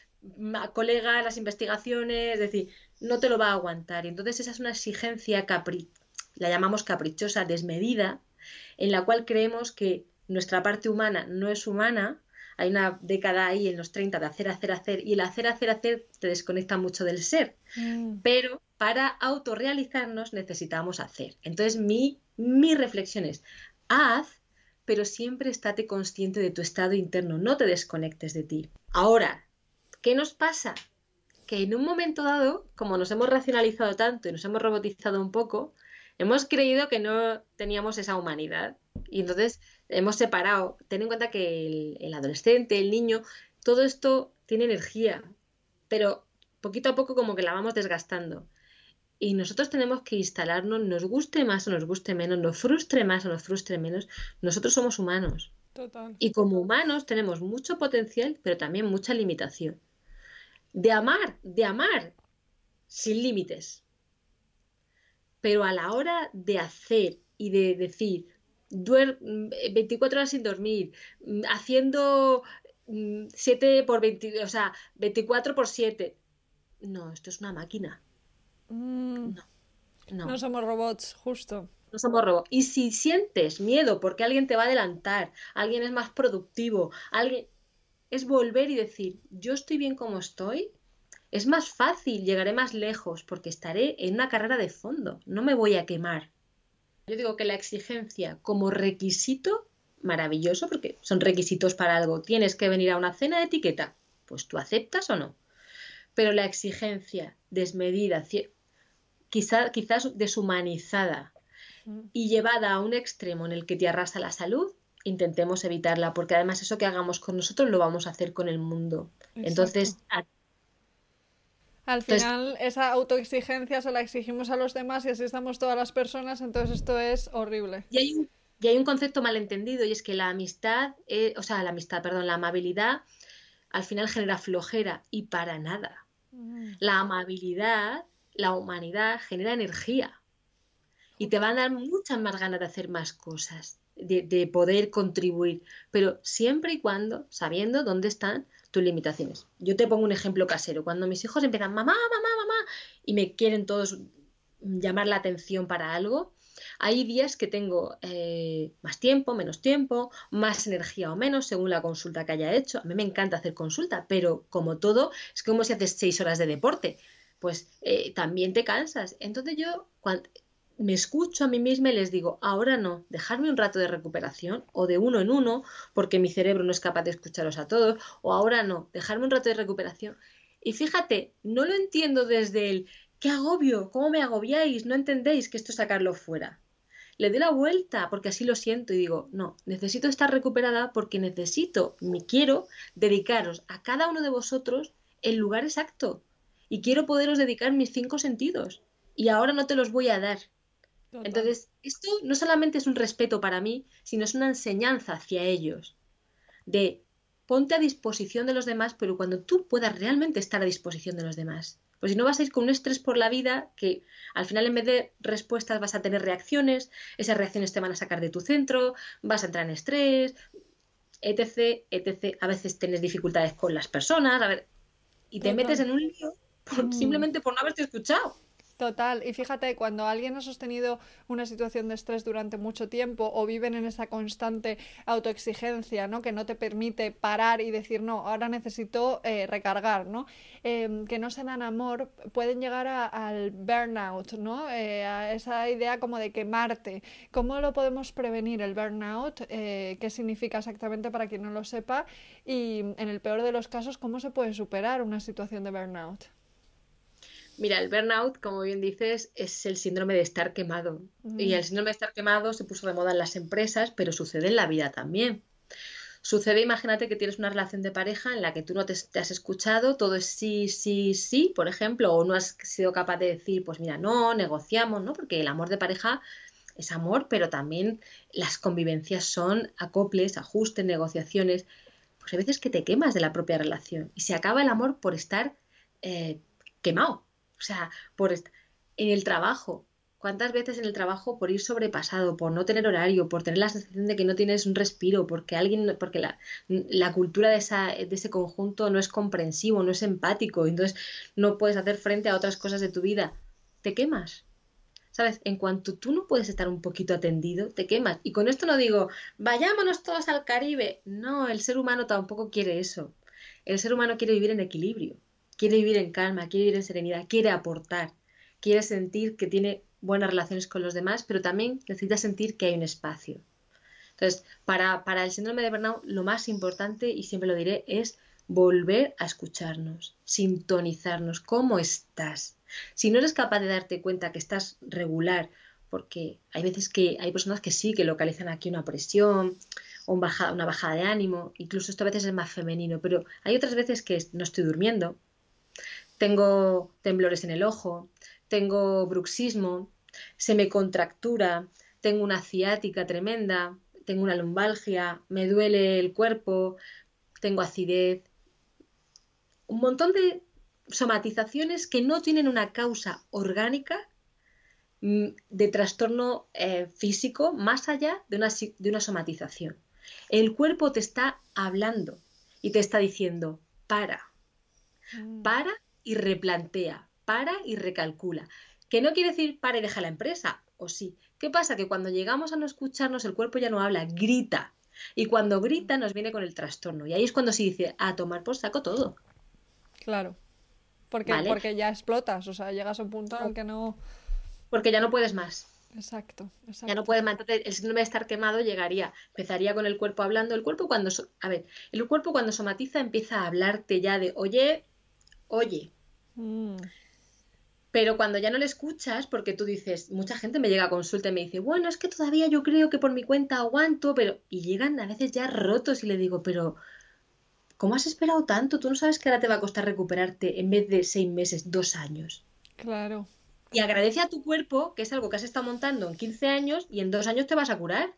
colegas, las investigaciones, es decir, no te lo va a aguantar. Y entonces esa es una exigencia capri la llamamos caprichosa, desmedida, en la cual creemos que nuestra parte humana no es humana hay una década ahí en los 30 de hacer, hacer, hacer, y el hacer, hacer, hacer te desconecta mucho del ser. Mm. Pero para autorrealizarnos necesitamos hacer. Entonces mi, mi reflexión es, haz, pero siempre estate consciente de tu estado interno, no te desconectes de ti. Ahora, ¿qué nos pasa? Que en un momento dado, como nos hemos racionalizado tanto y nos hemos robotizado un poco, hemos creído que no teníamos esa humanidad. Y entonces hemos separado. Ten en cuenta que el, adolescente, el niño, todo esto tiene energía, pero poquito a poco como que la vamos desgastando. Y nosotros tenemos que instalarnos, nos guste más o nos guste menos, nos frustre más o nos frustre menos, nosotros somos humanos. Y como humanos tenemos mucho potencial, pero también mucha limitación. De amar, de amar, sin límites. Pero a la hora de hacer y de decir, 24 horas sin dormir, mm, haciendo 7 mm, por 20, o sea, 24 por 7. No, esto es una máquina. Mm. No, no. somos robots, justo. No somos robots. Y si sientes miedo porque alguien te va a adelantar, alguien es más productivo, alguien es volver y decir, yo estoy bien como estoy, es más fácil, llegaré más lejos porque estaré en una carrera de fondo, no me voy a quemar. Yo digo que la exigencia como requisito, maravilloso, porque son requisitos para algo. Tienes que venir a una cena de etiqueta, pues tú aceptas o no. Pero la exigencia desmedida, quizá, quizás deshumanizada y llevada a un extremo en el que te arrasa la salud, intentemos evitarla, porque además eso que hagamos con nosotros lo vamos a hacer con el mundo. Entonces, al final, esa autoexigencia se la exigimos a los demás y así estamos todas las personas, entonces esto es horrible. Y hay un, y hay un concepto malentendido y es que la amistad, eh, o sea, la amistad, perdón, la amabilidad al final genera flojera y para nada. Mm. La amabilidad, la humanidad genera energía y te van a dar muchas más ganas de hacer más cosas, de, de poder contribuir, pero siempre y cuando sabiendo dónde están tus limitaciones. Yo te pongo un ejemplo casero. Cuando mis hijos empiezan, mamá, mamá, mamá, y me quieren todos llamar la atención para algo, hay días que tengo eh, más tiempo, menos tiempo, más energía o menos, según la consulta que haya hecho. A mí me encanta hacer consulta, pero como todo, es como si haces seis horas de deporte, pues eh, también te cansas. Entonces yo, cuando, me escucho a mí misma y les digo, ahora no, dejarme un rato de recuperación o de uno en uno, porque mi cerebro no es capaz de escucharos a todos, o ahora no, dejarme un rato de recuperación. Y fíjate, no lo entiendo desde el, qué agobio, cómo me agobiáis, no entendéis que esto es sacarlo fuera. Le doy la vuelta porque así lo siento y digo, no, necesito estar recuperada porque necesito, me quiero dedicaros a cada uno de vosotros el lugar exacto. Y quiero poderos dedicar mis cinco sentidos. Y ahora no te los voy a dar entonces, esto no solamente es un respeto para mí, sino es una enseñanza hacia ellos. De ponte a disposición de los demás, pero cuando tú puedas realmente estar a disposición de los demás. Pues si no vas a ir con un estrés por la vida que al final en vez de respuestas vas a tener reacciones, esas reacciones te van a sacar de tu centro, vas a entrar en estrés, etc, etc. A veces tienes dificultades con las personas, a ver, y te metes en un lío mm. simplemente por no haberte escuchado. Total, y fíjate, cuando alguien ha sostenido una situación de estrés durante mucho tiempo o viven en esa constante autoexigencia, ¿no? Que no te permite parar y decir, no, ahora necesito eh, recargar, ¿no? Em, que no se dan amor, pueden llegar al burnout, ¿no? Eh, a esa idea como de quemarte. ¿Cómo lo podemos prevenir el burnout? Eh, ¿Qué significa exactamente para quien no lo sepa? Y en el peor de los casos, ¿cómo se puede superar una situación de burnout? Mira, el burnout, como bien dices, es el síndrome de estar quemado. Y el síndrome de estar quemado se puso de moda en las empresas, pero sucede en la vida también. Sucede, imagínate que tienes una relación de pareja en la que tú no te, has escuchado, todo es sí, sí, sí, por ejemplo, o no has sido capaz de decir, pues mira, no, negociamos, ¿no? Porque el amor de pareja es amor, pero también las convivencias son acoples, ajustes, negociaciones. Pues hay veces que te quemas de la propia relación y se acaba el amor por estar eh, quemado, o sea, por en el trabajo. ¿Cuántas veces en el trabajo por ir sobrepasado, por no tener horario, por tener la sensación de que no tienes un respiro, porque alguien, porque la, cultura de, esa, de ese conjunto no es comprensivo, no es empático, entonces no puedes hacer frente a otras cosas de tu vida, te quemas. ¿Sabes? En cuanto tú no puedes estar un poquito atendido, te quemas. Y con esto no digo, vayámonos todos al Caribe. No, el ser humano tampoco quiere eso. El ser humano quiere vivir en equilibrio, quiere vivir en calma, quiere vivir en serenidad, quiere aportar, quiere sentir que tiene buenas relaciones con los demás, pero también necesita sentir que hay un espacio. Entonces, para, para el síndrome de burnout, lo más importante, y siempre lo diré, es volver a escucharnos, sintonizarnos. ¿Cómo estás? Si no eres capaz de darte cuenta que estás regular, porque hay veces que hay personas que sí, que localizan aquí una presión o una bajada de ánimo, incluso esto a veces es más femenino, pero hay otras veces que no estoy durmiendo, tengo temblores en el ojo, tengo bruxismo, se me contractura, tengo una ciática tremenda, tengo una lumbalgia, me duele el cuerpo, tengo acidez, un montón de somatizaciones que no tienen una causa orgánica mm, de trastorno eh, físico más allá de una, de una somatización. El cuerpo te está hablando y te está diciendo, para, mm. para y replantea, para y recalcula. Que no quiere decir para y deja la empresa, o sí. ¿Qué pasa? Que cuando llegamos a no escucharnos, el cuerpo ya no habla, grita. Y cuando grita nos viene con el trastorno. Y ahí es cuando se dice, a tomar por saco todo. Claro. Porque, porque ya explotas, o sea, llegas a un punto en el que no. Porque ya no puedes más. Exacto, exacto. Ya no puedes más. Entonces, el síndrome de estar quemado llegaría, empezaría con el cuerpo hablando. El cuerpo cuando. A ver, el cuerpo cuando somatiza empieza a hablarte ya de, oye, oye. Mm. Pero cuando ya no le escuchas, porque tú dices, mucha gente me llega a consulta y me dice, bueno, es que todavía yo creo que por mi cuenta aguanto, pero. Y llegan a veces ya rotos y le digo, pero ¿Cómo has esperado tanto? Tú no sabes que ahora te va a costar recuperarte en vez de seis meses, dos años. Claro. Y agradece a tu cuerpo, que es algo que has estado montando en 15 años y en dos años te vas a curar.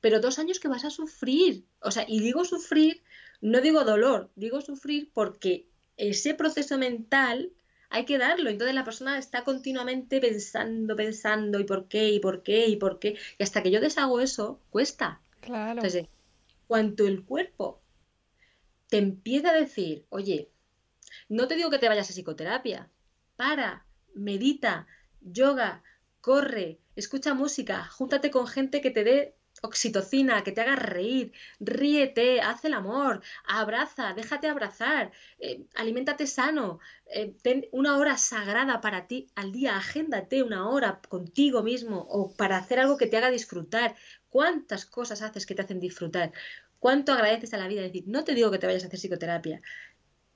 Pero dos años que vas a sufrir. O sea, y digo sufrir, no digo dolor, digo sufrir porque ese proceso mental hay que darlo. Entonces la persona está continuamente pensando, pensando, y por qué, y por qué, y por qué. Y hasta que yo deshago eso, cuesta. Claro. Entonces, cuanto el cuerpo te empieza a decir, oye, no te digo que te vayas a psicoterapia, para, medita, yoga, corre, escucha música, júntate con gente que te dé oxitocina, que te haga reír, ríete, haz el amor, abraza, déjate abrazar, eh, aliméntate sano, eh, ten una hora sagrada para ti al día, agéndate una hora contigo mismo o para hacer algo que te haga disfrutar. ¿Cuántas cosas haces que te hacen disfrutar? ¿Cuánto agradeces a la vida? Es decir, no te digo que te vayas a hacer psicoterapia.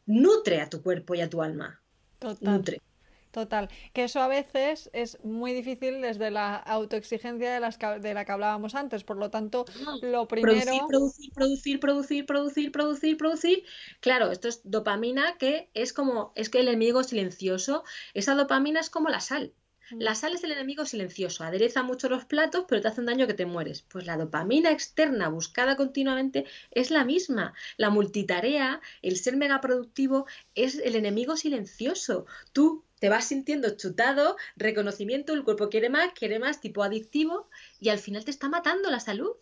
Nutre a tu cuerpo y a tu alma. Total. Nutre. Total. Que eso a veces es muy difícil desde la autoexigencia de, las de la que hablábamos antes. Por lo tanto, lo primero. Producir, producir, producir, producir, producir, producir. Claro, esto es dopamina que es como. Es que el enemigo silencioso. Esa dopamina es como la sal. La sal es el enemigo silencioso, adereza mucho los platos, pero te hace un daño que te mueres. Pues la dopamina externa buscada continuamente es la misma. La multitarea, el ser megaproductivo, es el enemigo silencioso. Tú te vas sintiendo chutado, reconocimiento, el cuerpo quiere más, quiere más, tipo adictivo, y al final te está matando la salud.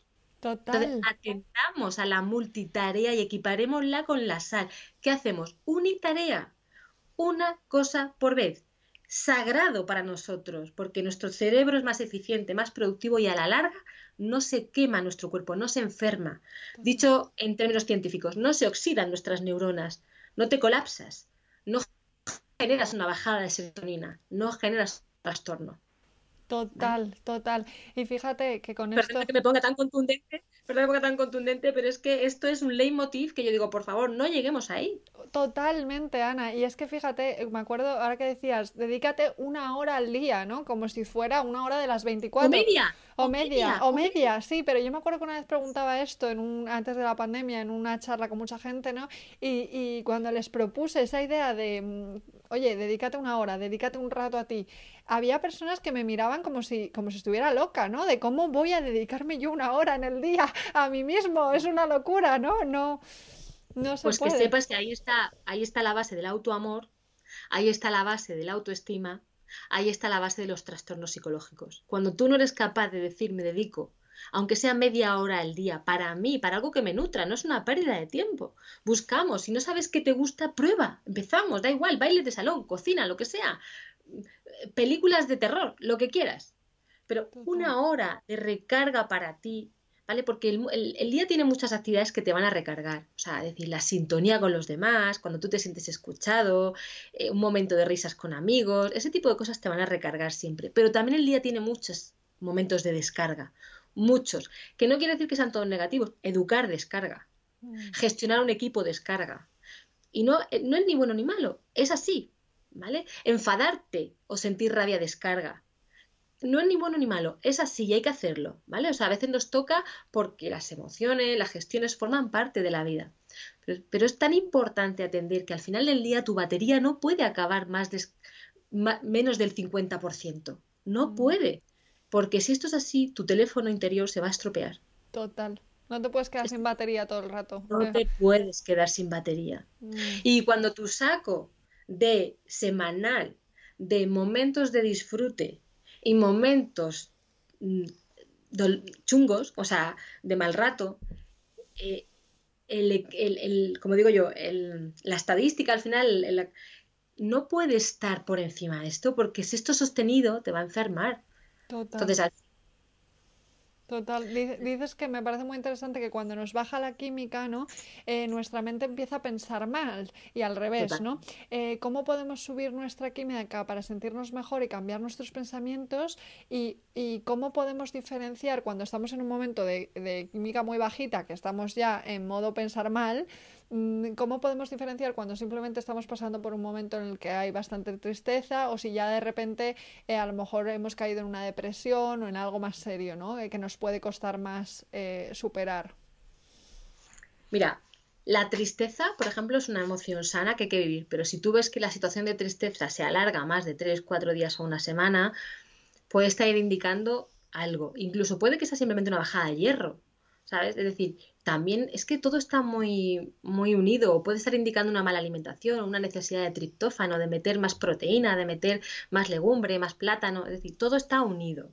Total. Entonces, atentamos a la multitarea y equiparémosla con la sal. ¿Qué hacemos? Unitarea. Una cosa por vez sagrado para nosotros, porque nuestro cerebro es más eficiente, más productivo y a la larga no se quema nuestro cuerpo, no se enferma. Dicho en términos científicos, no se oxidan nuestras neuronas, no te colapsas, no generas una bajada de serotonina, no generas trastorno. Total, total. Y fíjate que con esto. que me ponga tan contundente, perdón que me ponga tan contundente, pero es que esto es un leitmotiv que yo digo, por favor, no lleguemos ahí. Totalmente, Ana. Y es que fíjate, me acuerdo ahora que decías, dedícate una hora al día, ¿no? Como si fuera una hora de las 24. O media. O media, o media, sí, pero yo me acuerdo que una vez preguntaba esto en un, antes de la pandemia en una charla con mucha gente, ¿no? Y, y cuando les propuse esa idea de, mm, oye, dedícate una hora, dedícate un rato a ti, había personas que me miraban como si, como si estuviera loca, ¿no? De cómo voy a dedicarme yo una hora en el día a mí mismo, es una locura, ¿no? No, no se Pues que sepas que ahí está, ahí está la base del autoamor, ahí está la base de la autoestima Ahí está la base de los trastornos psicológicos. Cuando tú no eres capaz de decir me dedico, aunque sea media hora al día, para mí, para algo que me nutra, no es una pérdida de tiempo. Buscamos, si no sabes qué te gusta, prueba, empezamos, da igual, baile de salón, cocina, lo que sea, películas de terror, lo que quieras. pero una hora de recarga para ti, ¿vale? Porque el, día tiene muchas actividades que te van a recargar, o sea, decir, la sintonía con los demás, cuando tú te sientes escuchado, eh, un momento de risas con amigos, ese tipo de cosas te van a recargar siempre, pero también el día tiene muchos momentos de descarga, muchos, que no quiere decir que sean todos negativos, educar descarga, mm. gestionar un equipo descarga, y no, eh, no es ni bueno ni malo, es así, ¿vale? Enfadarte o sentir rabia descarga. No es ni bueno ni malo, es así y hay que hacerlo, ¿vale? O sea, a veces nos toca porque las emociones, las gestiones forman parte de la vida. Pero, es tan importante atender que al final del día tu batería no puede acabar más, menos del 50%. No mm. puede. Porque si esto es así, tu teléfono interior se va a estropear. Total. No te puedes quedar sin batería todo el rato. No eh. te puedes quedar sin batería. Mm. Y cuando tu saco de semanal, de momentos de disfrute y momentos mm, chungos, o sea, de mal rato, eh, el, como digo yo, la estadística al final no puede estar por encima de esto porque si esto sostenido te va a enfermar. Entonces, al Total, dices que me parece muy interesante que cuando nos baja la química, ¿no? Eh, nuestra mente empieza a pensar mal y al revés, ¿no? Eh, ¿Cómo podemos subir nuestra química para sentirnos mejor y cambiar nuestros pensamientos? Y, y cómo podemos diferenciar cuando estamos en un momento de, de química muy bajita, que estamos ya en modo pensar mal, ¿Cómo podemos diferenciar cuando simplemente estamos pasando por un momento en el que hay bastante tristeza o si ya de repente eh, a lo mejor hemos caído en una depresión o en algo más serio, ¿no? Eh, que nos puede costar más eh, superar? Mira, la tristeza, por ejemplo, es una emoción sana que hay que vivir, pero si tú ves que la situación de tristeza se alarga más de 3, 4 días o una semana, puede estar indicando algo. Incluso puede que sea simplemente una bajada de hierro, ¿sabes? Es decir, también es que todo está muy, muy unido. Puede estar indicando una mala alimentación, una necesidad de triptófano, de meter más proteína, de meter más legumbre, más plátano. Es decir, todo está unido.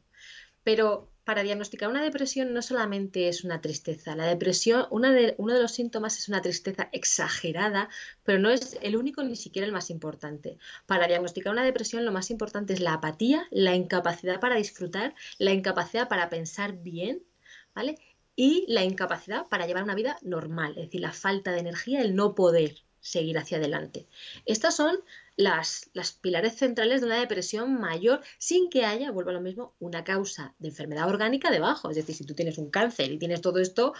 Pero para diagnosticar una depresión no solamente es una tristeza. La depresión, de, uno de los síntomas es una tristeza exagerada, pero no es el único ni siquiera el más importante. Para diagnosticar una depresión lo más importante es la apatía, la incapacidad para disfrutar, la incapacidad para pensar bien, ¿vale? Y la incapacidad para llevar una vida normal, es decir, la falta de energía, el no poder seguir hacia adelante. Estas son las, las, pilares centrales de una depresión mayor sin que haya, vuelvo a lo mismo, una causa de enfermedad orgánica debajo. Es decir, si tú tienes un cáncer y tienes todo esto,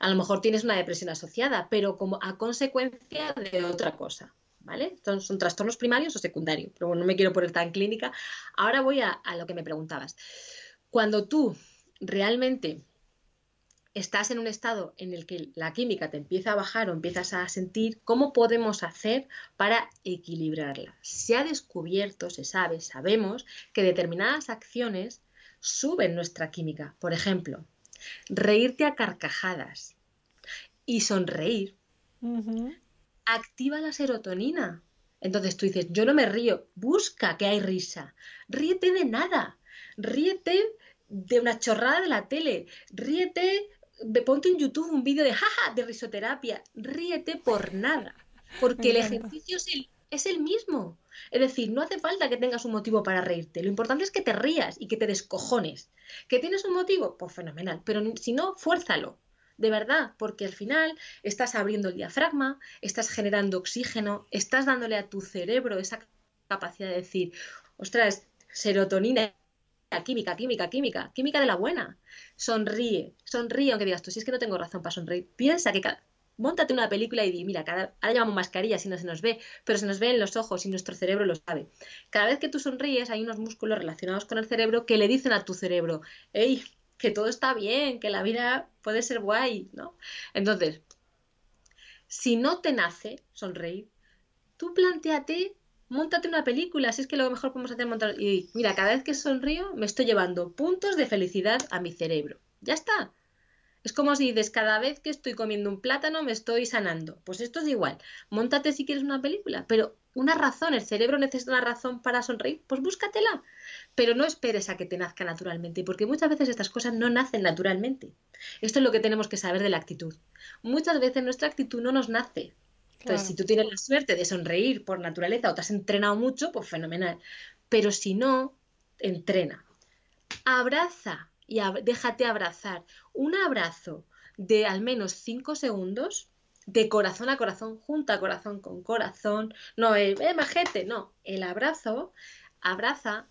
a lo mejor tienes una depresión asociada, pero como a consecuencia de otra cosa. ¿Vale? Son, son trastornos primarios o secundarios, pero bueno, no me quiero poner tan clínica. Ahora voy a, a lo que me preguntabas. Cuando tú realmente estás en un estado en el que la química te empieza a bajar o empiezas a sentir, ¿cómo podemos hacer para equilibrarla? Se ha descubierto, se sabe, sabemos que determinadas acciones suben nuestra química. Por ejemplo, reírte a carcajadas y sonreír activa la serotonina. Entonces tú dices, yo no me río, busca que hay risa, ríete de nada, ríete de una chorrada de la tele, ríete ponte en YouTube un vídeo de jaja de risoterapia, ríete por nada, porque el ejercicio es el, es el mismo. Es decir, no hace falta que tengas un motivo para reírte. Lo importante es que te rías y que te descojones. ¿Que tienes un motivo? Pues fenomenal. Pero si no, fuérzalo. De verdad, porque al final estás abriendo el diafragma, estás generando oxígeno, estás dándole a tu cerebro esa capacidad de decir, ostras, serotonina química, química, química, química de la buena. Sonríe, sonríe, aunque digas tú, si es que no tengo razón para sonreír. Piensa que cada... Móntate una película y di, mira, cada... ahora llevamos mascarilla si no se nos ve, pero se nos ve en los ojos y nuestro cerebro lo sabe. Cada vez que tú sonríes hay unos músculos relacionados con el cerebro que le dicen a tu cerebro, hey, que todo está bien, que la vida puede ser guay, ¿no? Entonces, si no te nace sonreír, tú planteate Móntate una película, si es que lo mejor podemos hacer montar. Y mira, cada vez que sonrío me estoy llevando puntos de felicidad a mi cerebro. Ya está. Es como si dices, cada vez que estoy comiendo un plátano me estoy sanando. Pues esto es igual. Móntate si quieres una película, pero una razón, el cerebro necesita una razón para sonreír, pues búscatela. Pero no esperes a que te nazca naturalmente, porque muchas veces estas cosas no nacen naturalmente. Esto es lo que tenemos que saber de la actitud. Muchas veces nuestra actitud no nos nace, entonces, si tú tienes la suerte de sonreír por naturaleza o te has entrenado mucho, pues fenomenal. Pero si no, entrena. abraza y déjate abrazar. Un abrazo de al menos 5 segundos, de corazón a corazón, junta corazón con corazón, no el eh, majete, no, el abrazo, abraza,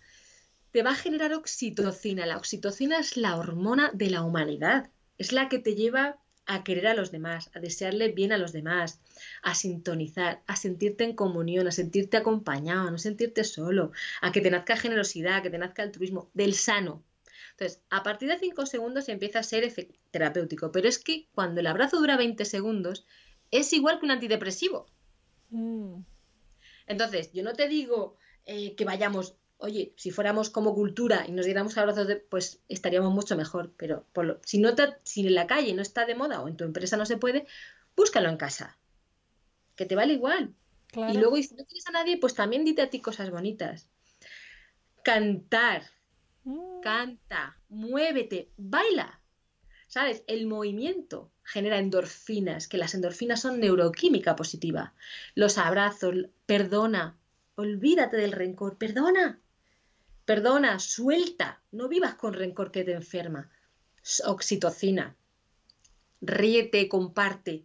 te va a generar oxitocina. La oxitocina es la hormona de la humanidad, es la que te lleva a querer a los demás, a desearle bien a los demás, a sintonizar, a sentirte en comunión, a sentirte acompañado, a no sentirte solo, a que te nazca generosidad, a que te nazca altruismo, del sano. Entonces, a partir de 5 segundos empieza a ser terapéutico, pero es que cuando el abrazo dura 20 segundos, es igual que un antidepresivo. Mm. Entonces, yo no te digo eh, que vayamos oye, si fuéramos como cultura y nos diéramos abrazos, de, pues estaríamos mucho mejor. Pero si, no si en la calle no está de moda o en tu empresa no se puede, búscalo en casa. Que te vale igual. Y luego, si no tienes a nadie, pues también dite a ti cosas bonitas. Cantar. Mm. Canta. Muévete. Baila. ¿Sabes? El movimiento genera endorfinas, que las endorfinas son neuroquímica positiva. Los abrazos, perdona, olvídate del rencor, perdona. Perdona, suelta, no vivas con rencor que te enferma. Oxitocina. Ríete, comparte.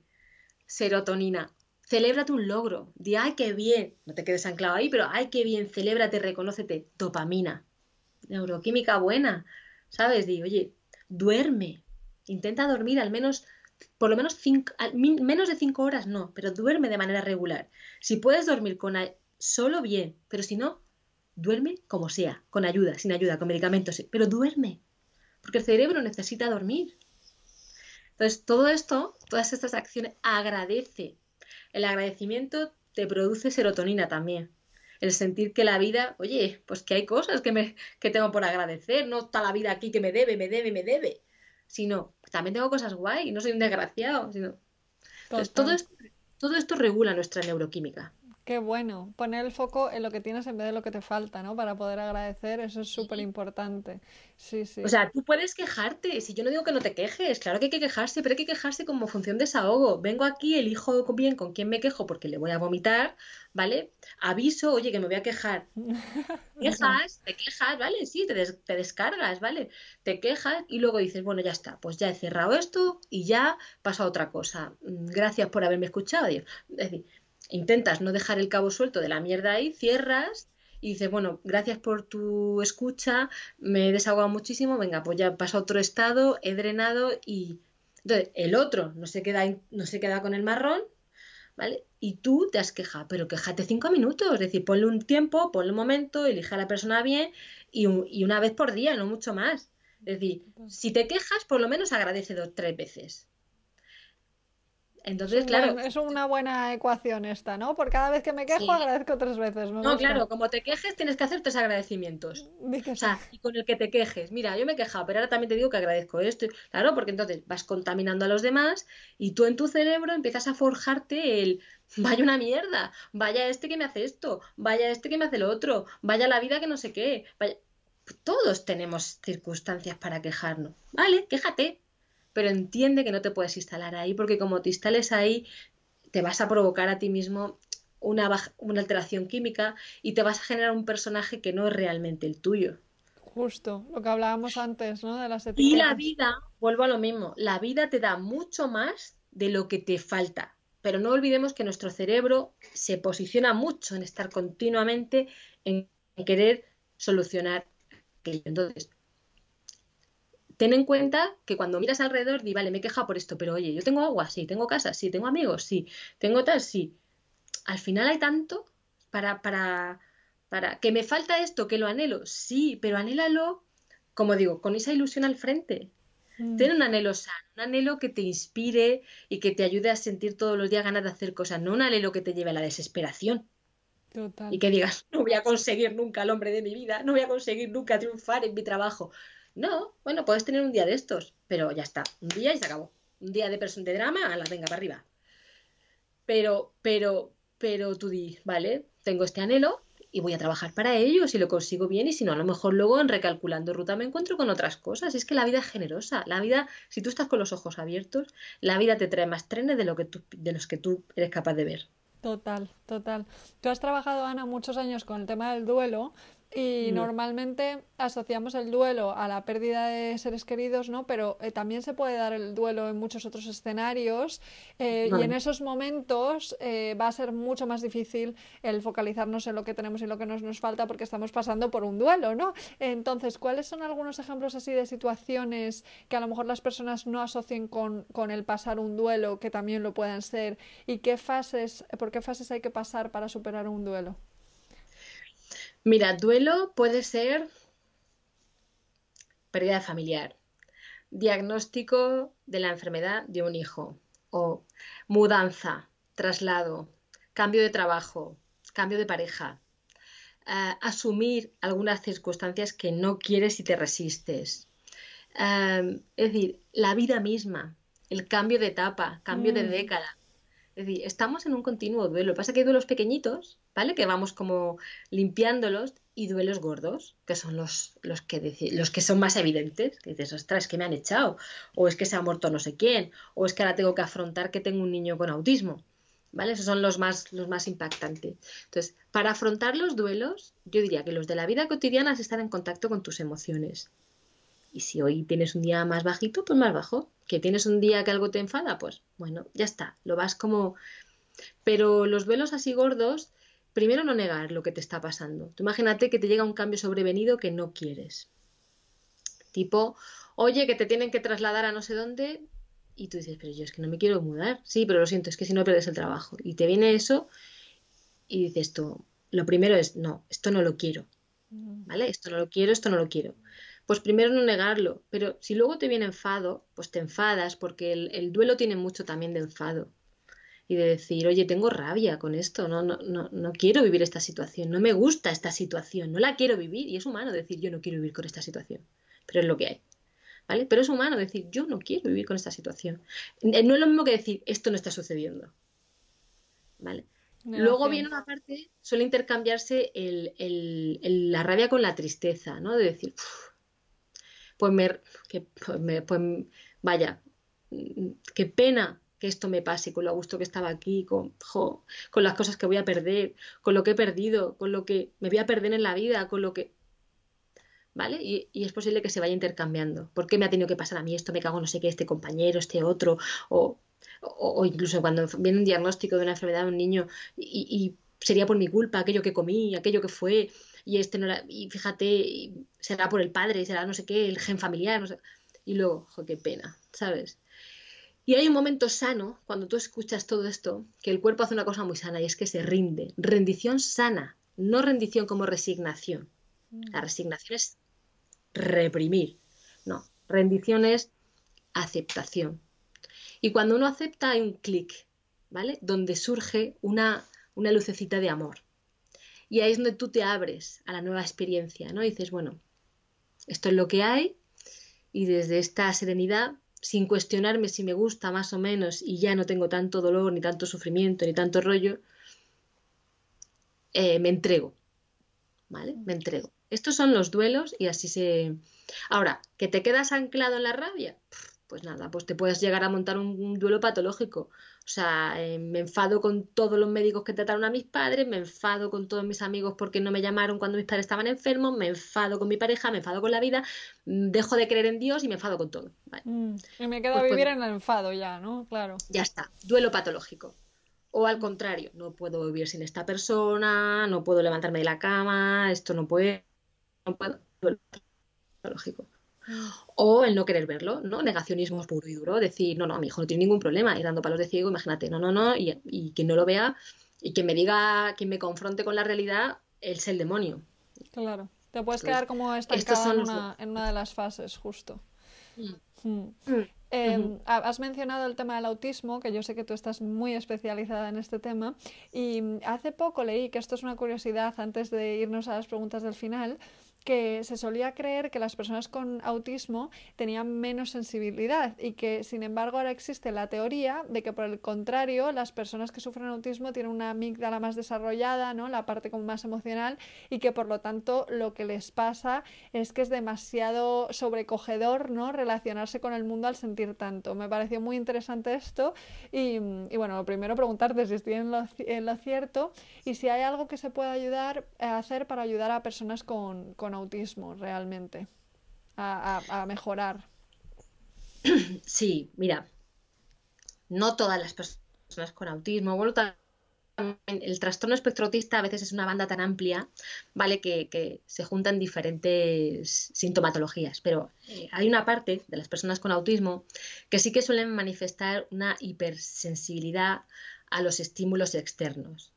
Serotonina. Celébrate un logro. Di, ay, qué bien. No te quedes anclado ahí, pero ay, qué bien. Celébrate, reconócete. Dopamina. Neuroquímica buena. ¿Sabes? Di, oye, duerme. Intenta dormir al menos, por lo menos menos de cinco horas no, pero duerme de manera regular. Si puedes dormir con solo bien, pero si no, Duerme como sea, con ayuda, sin ayuda, con medicamentos, pero duerme, porque el cerebro necesita dormir. Entonces, todo esto, todas estas acciones, agradece. El agradecimiento te produce serotonina también. El sentir que la vida, oye, pues que hay cosas que, me, que tengo por agradecer, no está la vida aquí que me debe, me debe, me debe, sino también tengo cosas guay, no soy un desgraciado, sino... Entonces, todo todo esto regula nuestra neuroquímica. Qué bueno, poner el foco en lo que tienes en vez de lo que te falta, ¿no? Para poder agradecer, eso es súper importante. Sí, sí. O sea, tú puedes quejarte, si yo no digo que no te quejes, claro que hay que quejarse, pero hay que quejarse como función de desahogo. Vengo aquí, elijo bien con quién me quejo porque le voy a vomitar, ¿vale? Aviso, oye, que me voy a quejar. Quejas, te quejas, ¿vale? Sí, te, te descargas, ¿vale? Te quejas y luego dices, bueno, ya está, pues ya he cerrado esto y ya paso a otra cosa. Mm, gracias por haberme escuchado. Es decir, intentas no dejar el cabo suelto de la mierda ahí, cierras y dices, bueno, gracias por tu escucha, me he desahogado muchísimo, venga, pues ya paso a otro estado, he drenado y... Entonces, el otro no se queda, no se queda con el marrón, ¿vale? Y tú te has quejado, pero quejate cinco minutos, es decir, ponle un tiempo, ponle un momento, elige a la persona bien y, y una vez por día, no mucho más. Es decir, si te quejas, por lo menos agradece dos, tres veces. Entonces, claro. es una buena ecuación esta, ¿no? Por cada vez que me quejo, agradezco tres veces. no, claro, como te quejes, tienes que hacer tres agradecimientos. O sea, y con el que te quejes. Mira, yo me he quejado, pero ahora también te digo que agradezco esto. Claro, porque entonces vas contaminando a los demás y tú en tu cerebro empiezas a forjarte el. Vaya una mierda, vaya este que me hace esto, vaya este que me hace lo otro, vaya la vida que no sé qué. Todos tenemos circunstancias para quejarnos. Vale, quéjate, pero entiende que no te puedes instalar ahí porque como te instales ahí te vas a provocar a ti mismo una, una alteración química y te vas a generar un personaje que no es realmente el tuyo. Justo, lo que hablábamos antes, ¿no? De las etiquetas. Y la vida, vuelvo a lo mismo, la vida te da mucho más de lo que te falta. Pero no olvidemos que nuestro cerebro se posiciona mucho en estar continuamente en querer solucionar aquello. Entonces, ten en cuenta que cuando miras alrededor, di, vale, me he quejado por esto, pero oye, yo tengo agua, sí, tengo casa, sí, tengo amigos, sí, tengo tal, sí. Al final hay tanto para, para, para, que me falta esto, que lo anhelo, sí, pero anhélalo, como digo, con esa ilusión al frente. Mm. Ten un anhelo sano, un anhelo que te inspire y que te ayude a sentir todos los días ganas de hacer cosas, no un anhelo que te lleve a la desesperación. Total. Y que digas, no voy a conseguir nunca el hombre de mi vida, no voy a conseguir nunca triunfar en mi trabajo. No, bueno, puedes tener un día de estos, pero ya está, un día y se acabó. Un día de, de drama, a la venga, para arriba. Pero, pero, pero tú di, vale, tengo este anhelo y voy a trabajar para ello, si lo consigo bien y si no, a lo mejor luego en recalculando ruta me encuentro con otras cosas. Es que la vida es generosa. La vida, si tú estás con los ojos abiertos, la vida te trae más trenes de, lo que tú, de los que tú eres capaz de ver. Total, total. Tú has trabajado, Ana, muchos años con el tema del duelo Y normalmente asociamos el duelo a la pérdida de seres queridos, ¿no? Pero eh, también se puede dar el duelo en muchos otros escenarios eh, y en esos momentos eh, va a ser mucho más difícil el focalizarnos en lo que tenemos y lo que nos, nos falta porque estamos pasando por un duelo, ¿no? Entonces, ¿cuáles son algunos ejemplos así de situaciones que a lo mejor las personas no asocien con, con el pasar un duelo, que también lo puedan ser? ¿Y qué fases, por qué fases hay que pasar para superar un duelo? Mira, duelo puede ser pérdida familiar, diagnóstico de la enfermedad de un hijo o mudanza, traslado, cambio de trabajo, cambio de pareja, eh, asumir algunas circunstancias que no quieres y te resistes. Eh, es decir, la vida misma, el cambio de etapa, cambio de mm. década. Es decir, estamos en un continuo duelo. Lo que pasa es que hay duelos pequeñitos ¿vale? Que vamos como limpiándolos y duelos gordos, que son los, los, que, los que son más evidentes, que dices, ostras, que me han echado, o es que se ha muerto no sé quién, o es que ahora tengo que afrontar que tengo un niño con autismo, ¿vale? Esos son los más, los más impactantes. Entonces, para afrontar los duelos, yo diría que los de la vida cotidiana es estar en contacto con tus emociones. Y si hoy tienes un día más bajito, pues más bajo. Que tienes un día que algo te enfada, pues bueno, ya está, lo vas como... Pero los duelos así gordos, primero no negar lo que te está pasando. Tú imagínate que te llega un cambio sobrevenido que no quieres. Tipo, oye, que te tienen que trasladar a no sé dónde y tú dices, pero yo es que no me quiero mudar. Sí, pero lo siento, es que si no pierdes el trabajo. Y te viene eso y dices tú, lo primero es, no, esto no lo quiero. Mm. ¿Vale? Esto no lo quiero, esto no lo quiero. Pues primero no negarlo, pero si luego te viene enfado, pues te enfadas porque el, el duelo tiene mucho también de enfado y de decir, oye, tengo rabia con esto, no, no, no, no quiero vivir esta situación, no me gusta esta situación, no la quiero vivir y es humano decir, yo no quiero vivir con esta situación, pero es lo que hay. ¿Vale? Pero es humano decir, yo no quiero vivir con esta situación. Eh, no es lo mismo que decir, esto no está sucediendo. ¿Vale? Luego viene una parte, suele intercambiarse el, el, la rabia con la tristeza, ¿no? De decir, pues me, que, pues me, pues vaya, mm, qué pena que esto me pase, con lo gusto que estaba aquí, con, con las cosas que voy a perder, con lo que he perdido, con lo que me voy a perder en la vida, con lo que... ¿Vale? Y, es posible que se vaya intercambiando. ¿Por qué me ha tenido que pasar a mí esto? Me cago no sé qué, este compañero, este otro, o, o, incluso cuando viene un diagnóstico de una enfermedad de un niño y, sería por mi culpa aquello que comí, aquello que fue, y este no era, y fíjate, será por el padre, será no sé qué, el gen familiar, no sé. Y luego, jo, qué pena, ¿sabes? Y hay un momento sano, cuando tú escuchas todo esto, que el cuerpo hace una cosa muy sana y es que se rinde. Rendición sana, no rendición como resignación. La mm. resignación es reprimir. No, rendición es aceptación. Y cuando uno acepta hay un clic, ¿vale? Donde surge una, una lucecita de amor. Y ahí es donde tú te abres a la nueva experiencia, ¿no? Y dices, bueno, esto es lo que hay y desde esta serenidad sin cuestionarme si me gusta más o menos y ya no tengo tanto dolor, ni tanto sufrimiento, ni tanto rollo, eh, me entrego. ¿Vale? Me entrego. Estos son los duelos y así se... Ahora, ¿que te quedas anclado en la rabia? Pues nada, pues te puedes llegar a montar un duelo patológico. O sea, eh, me enfado con todos los médicos que trataron a mis padres, me enfado con todos mis amigos porque no me llamaron cuando mis padres estaban enfermos, me enfado con mi pareja, me enfado con la vida, mm, dejo de creer en Dios y me enfado con todo. Mm, y me quedo a pues vivir en el enfado ya, ¿no? Claro. Ya está, duelo patológico. O al contrario, no puedo vivir sin esta persona, no puedo levantarme de la cama, esto no puede, no puedo, duelo patológico o el no querer verlo, ¿no? Negacionismo puro y duro, decir, no, no, mi hijo no tiene ningún problema, ir dando palos de ciego, imagínate, no, no, no, y, y quien no lo vea y quien me diga, quien me confronte con la realidad, es el demonio. Claro, te puedes quedar como estancado en una, en una de las fases, justo. Mm. Mm. Mm. Em, has mencionado el tema del autismo, que yo sé que tú estás muy especializada en este tema, y hace poco leí, que esto es una curiosidad antes de irnos a las preguntas del final, que se solía creer que las personas con autismo tenían menos sensibilidad y que sin embargo ahora existe la teoría de que por el contrario las personas que sufren autismo tienen una amígdala más desarrollada, ¿no? la parte como más emocional y que por lo tanto lo que les pasa es que es demasiado sobrecogedor ¿no? relacionarse con el mundo al sentir tanto. Me pareció muy interesante esto y, y bueno, primero preguntarte si estoy en lo, lo, cierto y si hay algo que se pueda ayudar a hacer para ayudar a personas con, con autismo realmente a, mejorar. Sí, mira, no todas las personas con autismo, el trastorno espectro autista a veces es una banda tan amplia, ¿vale? Que, se juntan diferentes sintomatologías, pero eh, hay una parte de las personas con autismo que sí que suelen manifestar una hipersensibilidad a los estímulos externos.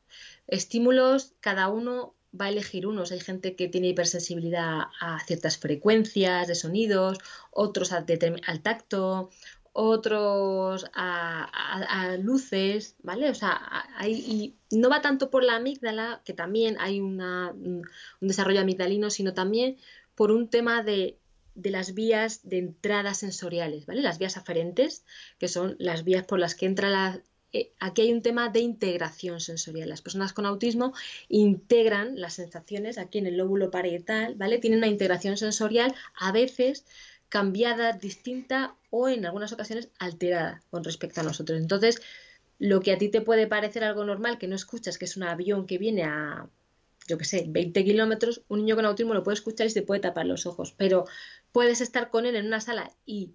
Estímulos, cada uno va a elegir unos. Hay gente que tiene hipersensibilidad a ciertas frecuencias de sonidos, otros al, tacto, otros a, luces, ¿vale? O sea, y no va tanto por la amígdala, que también hay una, un desarrollo amigdalino, sino también por un tema de, de las vías de entrada sensoriales, ¿vale? Las vías aferentes, que son las vías por las que entra la, eh, aquí hay un tema de integración sensorial. Las personas con autismo integran las sensaciones aquí en el lóbulo parietal, ¿vale? Tienen una integración sensorial a veces cambiada, distinta o en algunas ocasiones alterada con respecto a nosotros. Entonces, lo que a ti te puede parecer algo normal, que no escuchas, que es un avión que viene a, yo qué sé, 20 kilómetros, un niño con autismo lo puede escuchar y se puede tapar los ojos, pero puedes estar con él en una sala y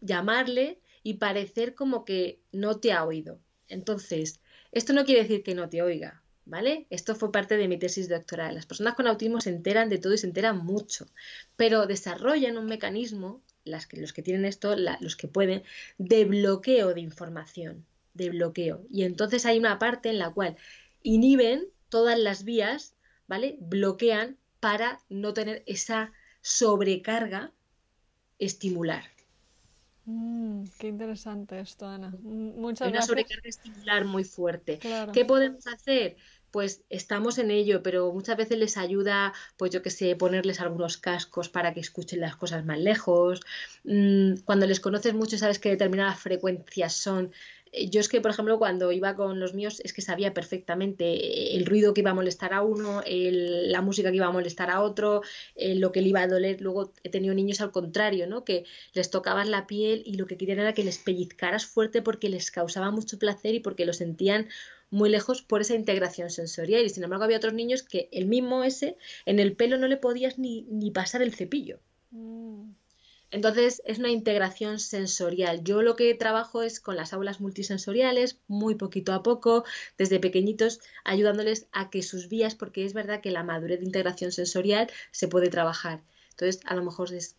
llamarle y parecer como que no te ha oído. Entonces, esto no quiere decir que no te oiga, ¿vale? Esto fue parte de mi tesis doctoral. Las personas con autismo se enteran de todo y se enteran mucho, pero desarrollan un mecanismo, los que tienen esto, los que pueden, de bloqueo de información, de bloqueo. Y entonces hay una parte en la cual inhiben todas las vías, ¿vale? Bloquean para no tener esa sobrecarga estimular. Mm, qué interesante esto, Ana. Muchas Hay una sobrecarga estimular muy fuerte. ¿Qué podemos hacer? Pues estamos en ello, pero muchas veces les ayuda, pues yo que sé, ponerles algunos cascos para que escuchen las cosas más lejos. Mm, cuando les conoces mucho, sabes que determinadas frecuencias son eh, yo es que, por ejemplo, cuando iba con los míos, es que sabía perfectamente el ruido que iba a molestar a uno, la música que iba a molestar a otro, eh, lo que le iba a doler. Luego he tenido niños al contrario, ¿no? Que les tocabas la piel y lo que querían era que les pellizcaras fuerte porque les causaba mucho placer y porque lo sentían muy lejos por esa integración sensorial. Y sin embargo, había otros niños que el mismo ese, en el pelo no le podías ni, ni pasar el cepillo. Mm. Entonces es una integración sensorial. Yo lo que trabajo es con las aulas multisensoriales, muy poquito a poco, desde pequeñitos, ayudándoles a que sus vías, porque es verdad que la madurez de integración sensorial se puede trabajar. Entonces, a lo mejor es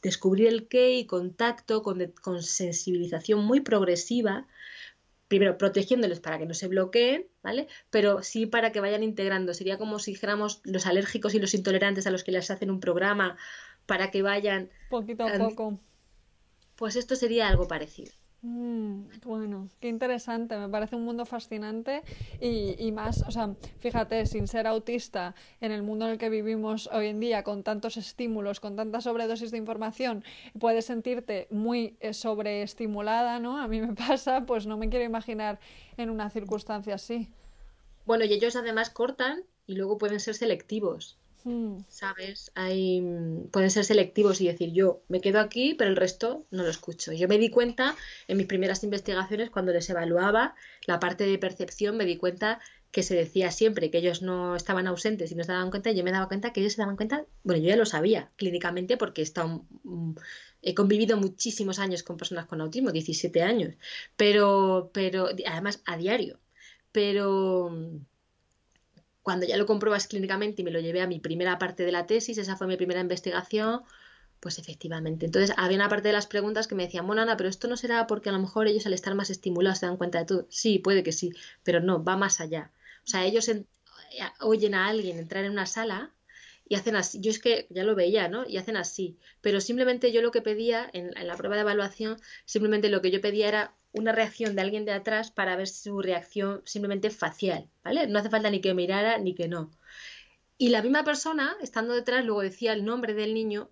descubrir el qué y contacto con, con sensibilización muy progresiva, primero protegiéndoles para que no se bloqueen, ¿vale? Pero sí para que vayan integrando. Sería como si dijéramos los alérgicos y los intolerantes a los que les hacen un programa para que vayan... Poquito a poco. Pues esto sería algo parecido. Mm, bueno, qué interesante, me parece un mundo fascinante y, y, más, o sea, fíjate, sin ser autista, en el mundo en el que vivimos hoy en día, con tantos estímulos, con tanta sobredosis de información, puedes sentirte muy eh, sobreestimulada, ¿no? A mí me pasa, pues no me quiero imaginar en una circunstancia así. Bueno, y ellos además cortan y luego pueden ser selectivos. Hmm. ¿Sabes? Hay, mm, pueden ser selectivos y decir yo me quedo aquí, pero el resto no lo escucho. Yo me di cuenta en mis primeras investigaciones, cuando les evaluaba la parte de percepción, me di cuenta que se decía siempre que ellos no estaban ausentes y no se daban cuenta, y yo me daba cuenta que ellos se daban cuenta, bueno, yo ya lo sabía clínicamente porque he, estado, mm, he convivido muchísimos años con personas con autismo, 17 años, pero, pero además a diario. Pero cuando ya lo compruebas clínicamente y me lo llevé a mi primera parte de la tesis, esa fue mi primera investigación, pues efectivamente. Entonces había una parte de las preguntas que me decían, bueno, Ana, pero esto no será porque a lo mejor ellos al estar más estimulados se dan cuenta de todo. Sí, puede que sí, pero no, va más allá. O sea, ellos oyen a alguien entrar en una sala y hacen así. Yo es que ya lo veía, ¿no? Y hacen así. Pero simplemente yo lo que pedía en, en la prueba de evaluación, simplemente lo que yo pedía era una reacción de alguien de atrás para ver su reacción simplemente facial, ¿vale? No hace falta ni que mirara ni que no. Y la misma persona, estando detrás, luego decía el nombre del niño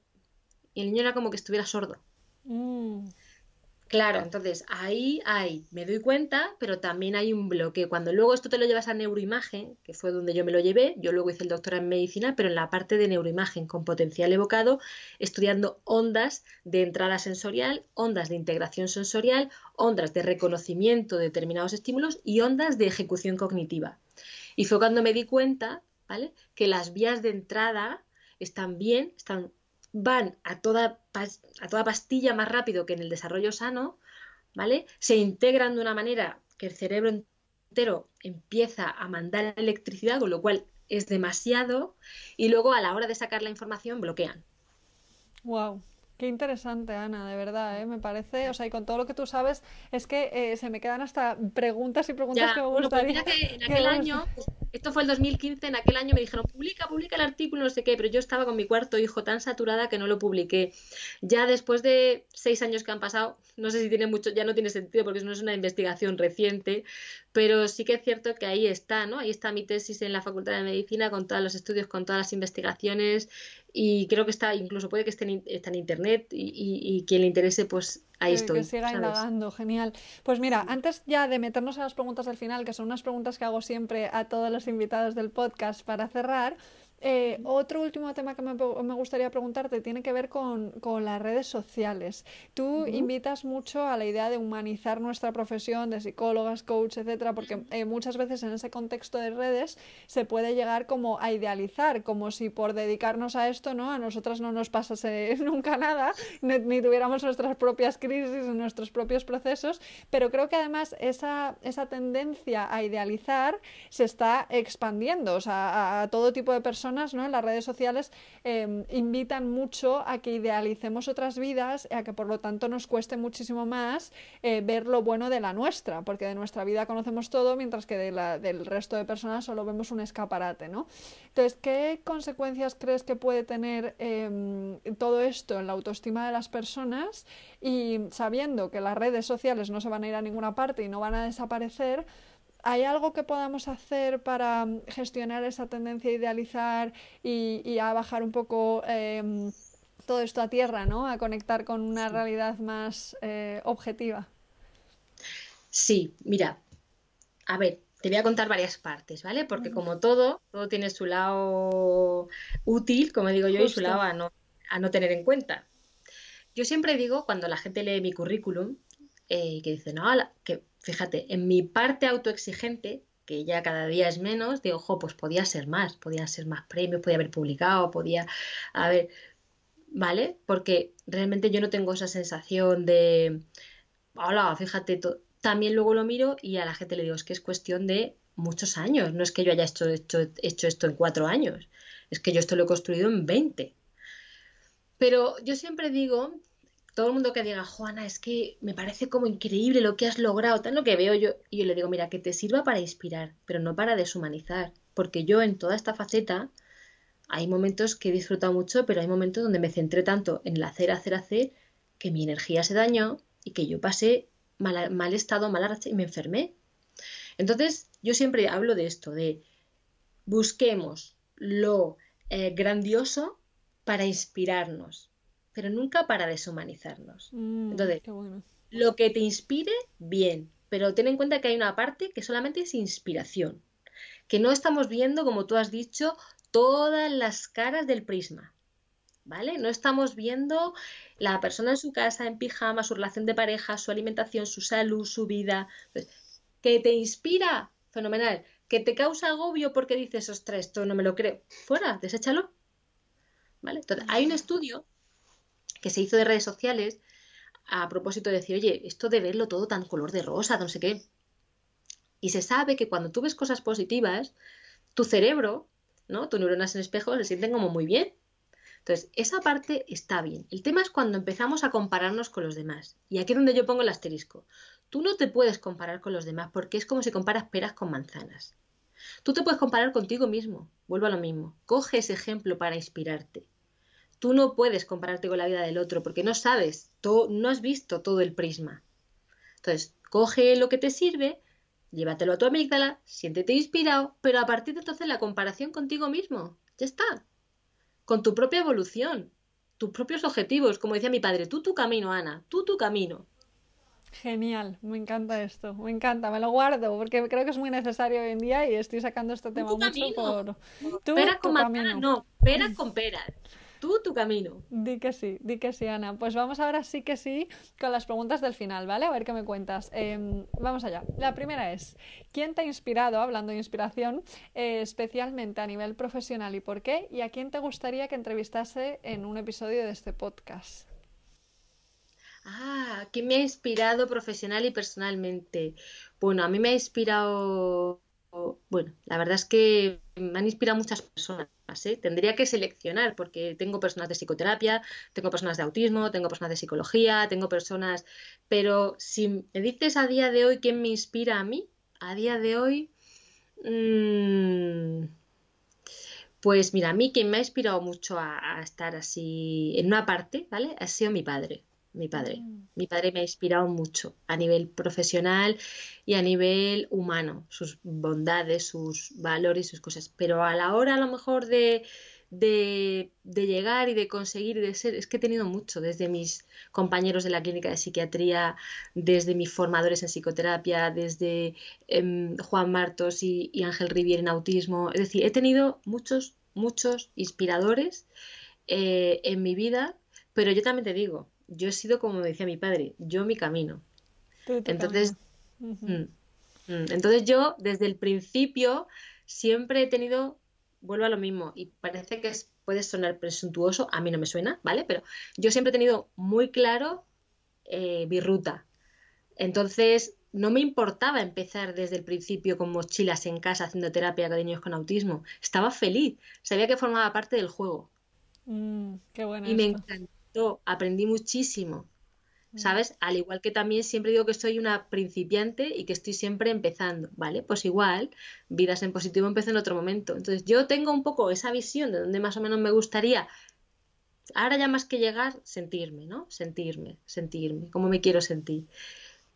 y el niño era como que estuviera sordo. Mm. Claro, entonces ahí hay, me doy cuenta, pero también hay un bloqueo. Cuando luego esto te lo llevas a neuroimagen, que fue donde yo me lo llevé, yo luego hice el doctorado en medicina, pero en la parte de neuroimagen con potencial evocado, estudiando ondas de entrada sensorial, ondas de integración sensorial, ondas de reconocimiento de determinados estímulos y ondas de ejecución cognitiva. Y fue cuando me di cuenta, ¿vale? Que las vías de entrada están bien, están van a toda, a toda pastilla más rápido que en el desarrollo sano, ¿vale? Se integran de una manera que el cerebro entero empieza a mandar electricidad, con lo cual es demasiado, y luego a la hora de sacar la información bloquean. Wow. Qué interesante, Ana, de verdad, ¿eh? me parece, o sea, y con todo lo que tú sabes, es que eh, se me quedan hasta preguntas y preguntas que me pues gustaría. que en aquel año, esto fue el 2015, en aquel año me dijeron, publica, publica el artículo, no sé qué, pero yo estaba con mi cuarto hijo tan saturada que no lo publiqué. Ya después de seis años que han pasado, no sé si tiene mucho, ya no tiene sentido porque no es una investigación reciente, pero sí que es cierto que ahí está, ¿no? Ahí está mi tesis en la Facultad de Medicina con todos los estudios, con todas las investigaciones y creo que está, incluso puede que esté en, está en internet y, quien le interese, pues ahí estoy. Que siga indagando, genial. Pues mira, antes ya de meternos a las preguntas del final, que son unas preguntas que hago siempre a todos los invitados del podcast para cerrar, eh, otro último tema que me, me, gustaría preguntarte tiene que ver con, con las redes sociales. Tú invitas mucho a la idea de humanizar nuestra profesión de psicólogas, coach, etcétera, porque eh, muchas veces en ese contexto de redes se puede llegar como a idealizar, como si por dedicarnos a esto, ¿no? A nosotras no nos pasase nunca nada, ni, ni tuviéramos nuestras propias crisis, nuestros propios procesos, pero creo que además esa, esa tendencia a idealizar se está expandiendo, o sea, a todo tipo de personas ¿no? en las redes sociales em, invitan mucho a que idealicemos otras vidas a que por lo tanto nos cueste muchísimo más eh, ver lo bueno de la nuestra, porque de nuestra vida conocemos todo, mientras que del resto de personas solo vemos un escaparate. ¿no? Entonces, ¿qué consecuencias crees que puede tener em, todo esto en la autoestima de las personas? Y sabiendo que las redes sociales no se van a ir a ninguna parte y no van a desaparecer, ¿Hay algo que podamos hacer para mm, gestionar esa tendencia a idealizar y, a bajar un poco em, todo esto a tierra, ¿no? A conectar con una realidad más eh, objetiva. Sí, mira, a ver, te voy a contar varias partes, ¿vale? Porque como todo, todo tiene su lado útil, como digo yo, y su lado a no, a no tener en cuenta. Yo siempre digo, cuando la gente lee mi currículum, eh, que dice, no, que fíjate, en mi parte autoexigente, que ya cada día es menos, digo, ojo, pues podía ser más, podía ser más premios, podía haber publicado, podía haber, ¿vale? Porque realmente yo no tengo esa sensación de, hola, fíjate, también luego lo miro y a la gente le digo, es que es cuestión de muchos años, no es que yo haya hecho, hecho, esto en cuatro años, es que yo esto lo he construido en 20. Pero yo siempre digo todo el mundo que diga, Juana, es que me parece como increíble lo que has logrado, tan lo que veo yo, y yo le digo, mira, que te sirva para inspirar, pero no para deshumanizar, porque yo en toda esta faceta hay momentos que he disfrutado mucho, pero hay momentos donde me centré tanto en el hacer, hacer, hacer, que mi energía se dañó y que yo pasé mal, mal estado, mala racha y me enfermé. Entonces, yo siempre hablo de esto, de busquemos lo eh, grandioso para inspirarnos, pero nunca para deshumanizarnos. Mm, Entonces, lo que te inspire, bien, pero ten en cuenta que hay una parte que solamente es inspiración, que no estamos viendo, como tú has dicho, todas las caras del prisma. ¿Vale? No estamos viendo la persona en su casa, en pijama, su relación de pareja, su alimentación, su salud, su vida. que te inspira, fenomenal. Que te causa agobio porque dices, ostras, esto no me lo creo. Fuera, deséchalo. ¿Vale? Entonces, hay un estudio que se hizo de redes sociales a propósito de decir, oye, esto de verlo todo tan color de rosa, no sé qué. Y se sabe que cuando tú ves cosas positivas, tu cerebro, ¿no? Tus neuronas en espejo se sienten como muy bien. Entonces, esa parte está bien. El tema es cuando empezamos a compararnos con los demás. Y aquí es donde yo pongo el asterisco. Tú no te puedes comparar con los demás porque es como si comparas peras con manzanas. Tú te puedes comparar contigo mismo. Vuelvo a lo mismo. Coge ese ejemplo para inspirarte tú no puedes compararte con la vida del otro porque no sabes, no has visto todo el prisma. Entonces, coge lo que te sirve, llévatelo a tu amígdala, siéntete inspirado, pero a partir de entonces la comparación contigo mismo, ya está, con tu propia evolución, tus propios objetivos, como decía mi padre, tú tu camino, Ana, tú tu camino. Genial, me encanta esto, me encanta, me lo guardo porque creo que es muy necesario hoy en día y estoy sacando este tema mucho por... Tú, pera con camino. no, pera con pera tú tu camino. Di que sí, di que sí, Ana. Pues vamos ahora sí que sí con las preguntas del final, ¿vale? A ver qué me cuentas. Em, vamos allá. La primera es, ¿quién te ha inspirado, hablando de inspiración, eh, especialmente a nivel profesional y por qué? ¿Y a quién te gustaría que entrevistase en un episodio de este podcast? Ah, ¿quién me ha inspirado profesional y personalmente? Bueno, a mí me ha inspirado bueno, la verdad es que me han inspirado muchas personas. ¿eh? Tendría que seleccionar porque tengo personas de psicoterapia, tengo personas de autismo, tengo personas de psicología, tengo personas... Pero si me dices a día de hoy quién me inspira a mí, a día de hoy... Mm, pues mira, a mí quien me ha inspirado mucho a, a estar así en una parte, ¿vale? Ha sido mi padre mi padre. Mm. Mi padre me ha inspirado mucho a nivel profesional y a nivel humano, sus bondades, sus valores, sus cosas. Pero a la hora a lo mejor de, de, llegar y de conseguir y de ser, es que he tenido mucho, desde mis compañeros de la clínica de psiquiatría, desde mis formadores en psicoterapia, desde em, Juan Martos y, Ángel Rivier en autismo. Es decir, he tenido muchos, muchos inspiradores eh, en mi vida, pero yo también te digo, yo he sido como decía mi padre, yo mi camino. Entonces, mm, mm. entonces yo desde el principio siempre he tenido, vuelvo a lo mismo, y parece que puede sonar presuntuoso, a mí no me suena, ¿vale? Pero yo siempre he tenido muy claro eh, mi ruta. Entonces, no me importaba empezar desde el principio con mochilas en casa haciendo terapia con niños con autismo. Estaba feliz, sabía que formaba parte del juego. Mm, qué bueno. Y me encantó aprendí muchísimo, mm. ¿sabes? Al igual que también siempre digo que soy una principiante y que estoy siempre empezando, ¿vale? Pues igual, vidas en positivo empecé en otro momento. Entonces yo tengo un poco esa visión de donde más o menos me gustaría, ahora ya más que llegar, sentirme, ¿no? Sentirme, sentirme, cómo me quiero sentir.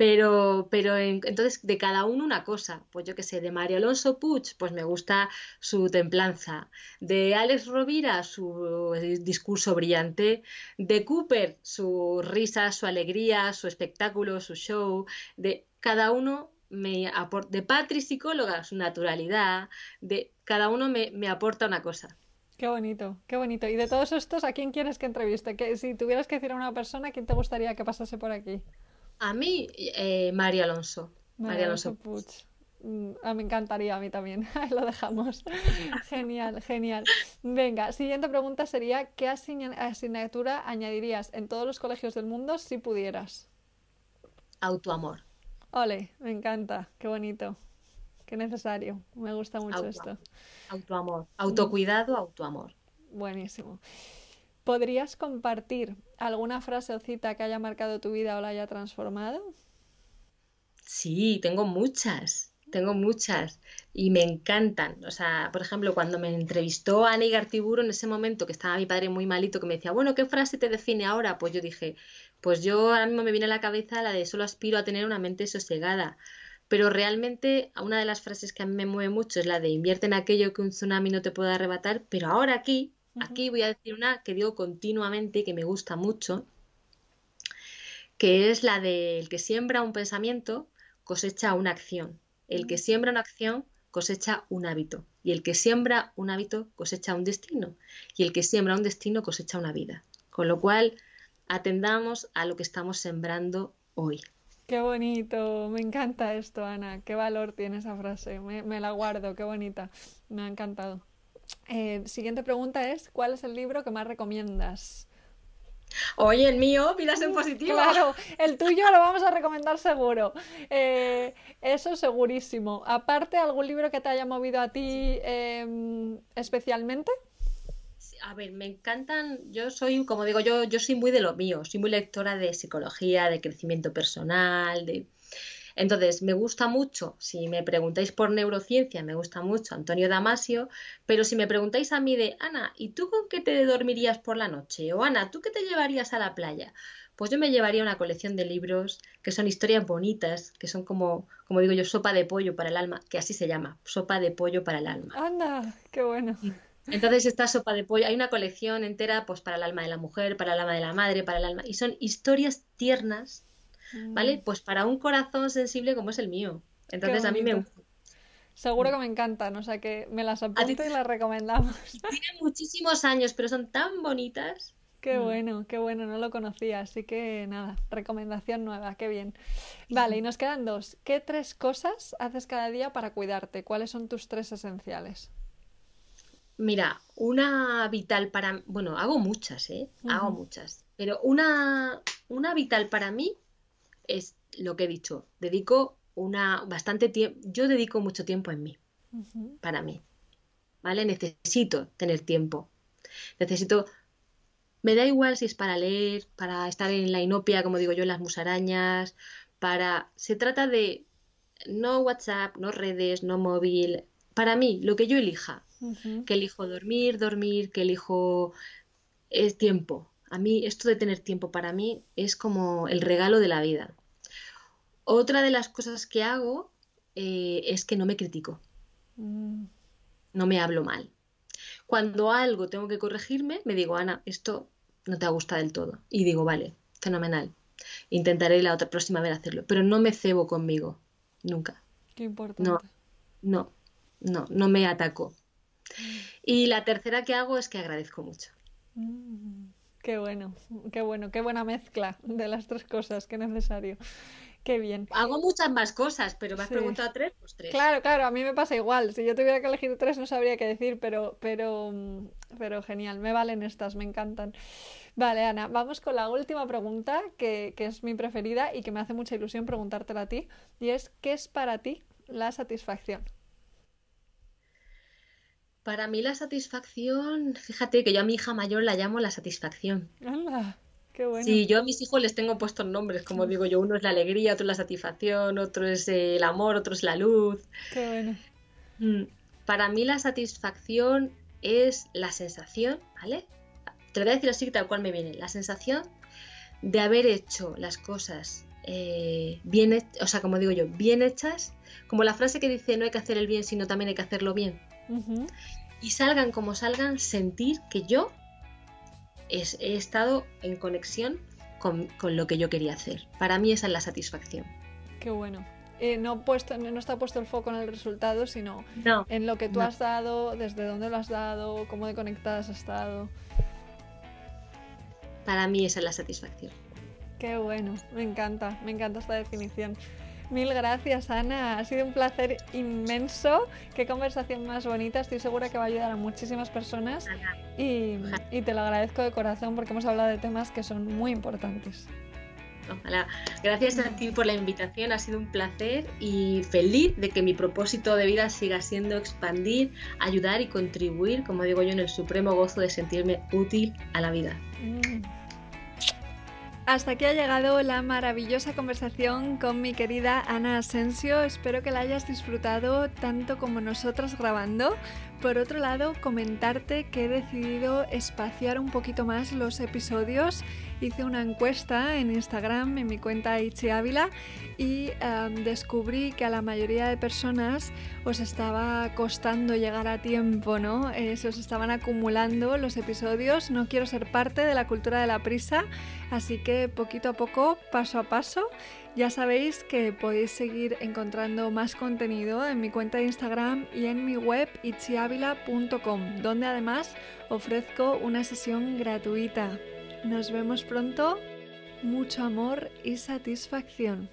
Pero, pero entonces de cada uno una cosa. Pues yo qué sé, de Mario Alonso Puig, pues me gusta su templanza. De Alex Rovira, su discurso brillante. De Cooper, su risa, su alegría, su espectáculo, su show. De cada uno me aporta. De Patri, psicóloga, su naturalidad. De cada uno me, me aporta una cosa. Qué bonito, qué bonito. Y de todos estos, ¿a quién quieres que entreviste? Que, si tuvieras que decir a una persona, ¿quién te gustaría que pasase por aquí? A mí, eh, María Alonso. María Alonso Puig. Mm, a me encantaría, a mí también. Ahí lo dejamos. genial, genial. Venga, siguiente pregunta sería: ¿qué asignatura añadirías en todos los colegios del mundo si pudieras? Autoamor. Ole, me encanta, qué bonito, qué necesario. Me gusta mucho esto. Autoamor, autocuidado, autoamor. Buenísimo. ¿Podrías compartir alguna frase o cita que haya marcado tu vida o la haya transformado? Sí, tengo muchas, tengo muchas y me encantan. O sea, por ejemplo, cuando me entrevistó Ana Gartiburo en ese momento que estaba mi padre muy malito, que me decía, bueno, ¿qué frase te define ahora? Pues yo dije, pues yo ahora mismo me viene a la cabeza la de solo aspiro a tener una mente sosegada. Pero realmente una de las frases que a mí me mueve mucho es la de invierte en aquello que un tsunami no te pueda arrebatar, pero ahora aquí Aquí voy a decir una que digo continuamente y que me gusta mucho, que es la del que siembra un pensamiento cosecha una acción. El que siembra una acción cosecha un hábito. Y el que siembra un hábito cosecha un destino. Y el que siembra un destino cosecha una vida. Con lo cual, atendamos a lo que estamos sembrando hoy. Qué bonito, me encanta esto, Ana. Qué valor tiene esa frase. Me, me la guardo, qué bonita. Me ha encantado. Eh, siguiente pregunta es, ¿cuál es el libro que más recomiendas? Oye, el mío, Vidas en Positivo. Claro, el tuyo lo vamos a recomendar seguro. Eh, eso segurísimo. Aparte, ¿algún libro que te haya movido a ti em, especialmente? A ver, me encantan, yo soy, como digo, yo, yo soy muy de lo mío, soy muy lectora de psicología, de crecimiento personal, de... Entonces, me gusta mucho, si me preguntáis por neurociencia, me gusta mucho Antonio Damasio, pero si me preguntáis a mí de, Ana, ¿y tú con qué te dormirías por la noche? O Ana, ¿tú qué te llevarías a la playa? Pues yo me llevaría una colección de libros que son historias bonitas, que son como, como digo yo, sopa de pollo para el alma, que así se llama, sopa de pollo para el alma. Anda, qué bueno. Entonces esta sopa de pollo, hay una colección entera pues para el alma de la mujer, para el alma de la madre, para el alma, y son historias tiernas, ¿vale? Mm. Pues para un corazón sensible como es el mío. Entonces a mí me gusta. Seguro que me encantan, o sea que me las apunto y las recomendamos. Tienen muchísimos años, pero son tan bonitas. Qué mm. bueno, qué bueno, no lo conocía, así que nada, recomendación nueva, qué bien. Vale, y nos quedan dos. ¿Qué tres cosas haces cada día para cuidarte? ¿Cuáles son tus tres esenciales? Mira, una vital para... Bueno, hago muchas, ¿eh? Hago muchas. Pero una, una vital para mí es lo que he dicho. Dedico una bastante tiempo... Yo dedico mucho tiempo en mí. Para mí. ¿Vale? Necesito tener tiempo. Necesito... Me da igual si es para leer, para estar en la inopia, como digo yo, en las musarañas, para... Se trata de no WhatsApp, no redes, no móvil. Para mí, lo que yo elija que elijo dormir, dormir, que elijo es tiempo. A mí esto de tener tiempo para mí es como el regalo de la vida. Otra de las cosas que hago eh, es que no me critico. Mm. No me hablo mal. Cuando algo tengo que corregirme, me digo, Ana, esto no te gusta del todo. Y digo, vale, fenomenal. Intentaré la otra próxima vez hacerlo. Pero no me cebo conmigo. Nunca. Qué importante. No, no, no, no me ataco. Y la tercera que hago es que agradezco mucho. Mm, qué bueno, qué bueno, qué buena mezcla de las tres cosas, qué necesario. Qué bien. Hago muchas más cosas, pero me has preguntado tres, pues tres. Claro, claro, a mí me pasa igual. Si yo tuviera que elegir tres no sabría qué decir, pero, pero, mm, pero genial, me valen estas, me encantan. Vale, Ana, vamos con la última pregunta, que, que es mi preferida y que me hace mucha ilusión preguntártela a ti, y es, ¿qué es para ti la satisfacción? Para mí la satisfacción, fíjate que yo a mi hija mayor la llamo la satisfacción. ¡Hala! Qué bueno. Sí, yo a mis hijos les tengo puestos nombres, como digo yo, uno es la alegría, otro es la satisfacción, otro es el amor, otro es la luz. Qué bueno. Mm, para mí la satisfacción es la sensación, ¿vale? Te lo voy a decir así tal cual me viene, la sensación de haber hecho las cosas eh, bien, o sea, como digo yo, bien hechas, como la frase que dice no hay que hacer el bien, sino también hay que hacerlo bien. Y salgan como salgan, sentir que yo he estado en conexión con, lo que yo quería hacer. Para mí esa es la satisfacción. Qué bueno. Eh, no, puesto, no está puesto el foco en el resultado, sino en lo que tú has dado, desde dónde lo has dado, cómo de conectada has estado. Para mí esa es la satisfacción. Qué bueno, me encanta, me encanta esta definición. Mil gracias, Ana. Ha sido un placer inmenso. Qué conversación más bonita. Estoy segura que va a ayudar a muchísimas personas. Y, te lo agradezco de corazón porque hemos hablado de temas que son muy importantes. Ojalá. Gracias a ti por la invitación, ha sido un placer y feliz de que mi propósito de vida siga siendo expandir, ayudar y contribuir, como digo yo, en el supremo gozo de sentirme útil a la vida. Mm. Hasta aquí ha llegado la maravillosa conversación con mi querida Ana Asensio. Espero que la hayas disfrutado tanto como nosotras grabando. Por otro lado, comentarte que he decidido espaciar un poquito más los episodios hice una encuesta en Instagram, en mi cuenta Ichi Ávila, y em, descubrí que a la mayoría de personas os estaba costando llegar a tiempo, ¿no? Eh, se os estaban acumulando los episodios. No quiero ser parte de la cultura de la prisa, así que poquito a poco, paso a paso. Ya sabéis que podéis seguir encontrando más contenido en mi cuenta de Instagram y en mi web itchiavila.com, donde además ofrezco una sesión gratuita nos vemos pronto. Mucho amor y satisfacción.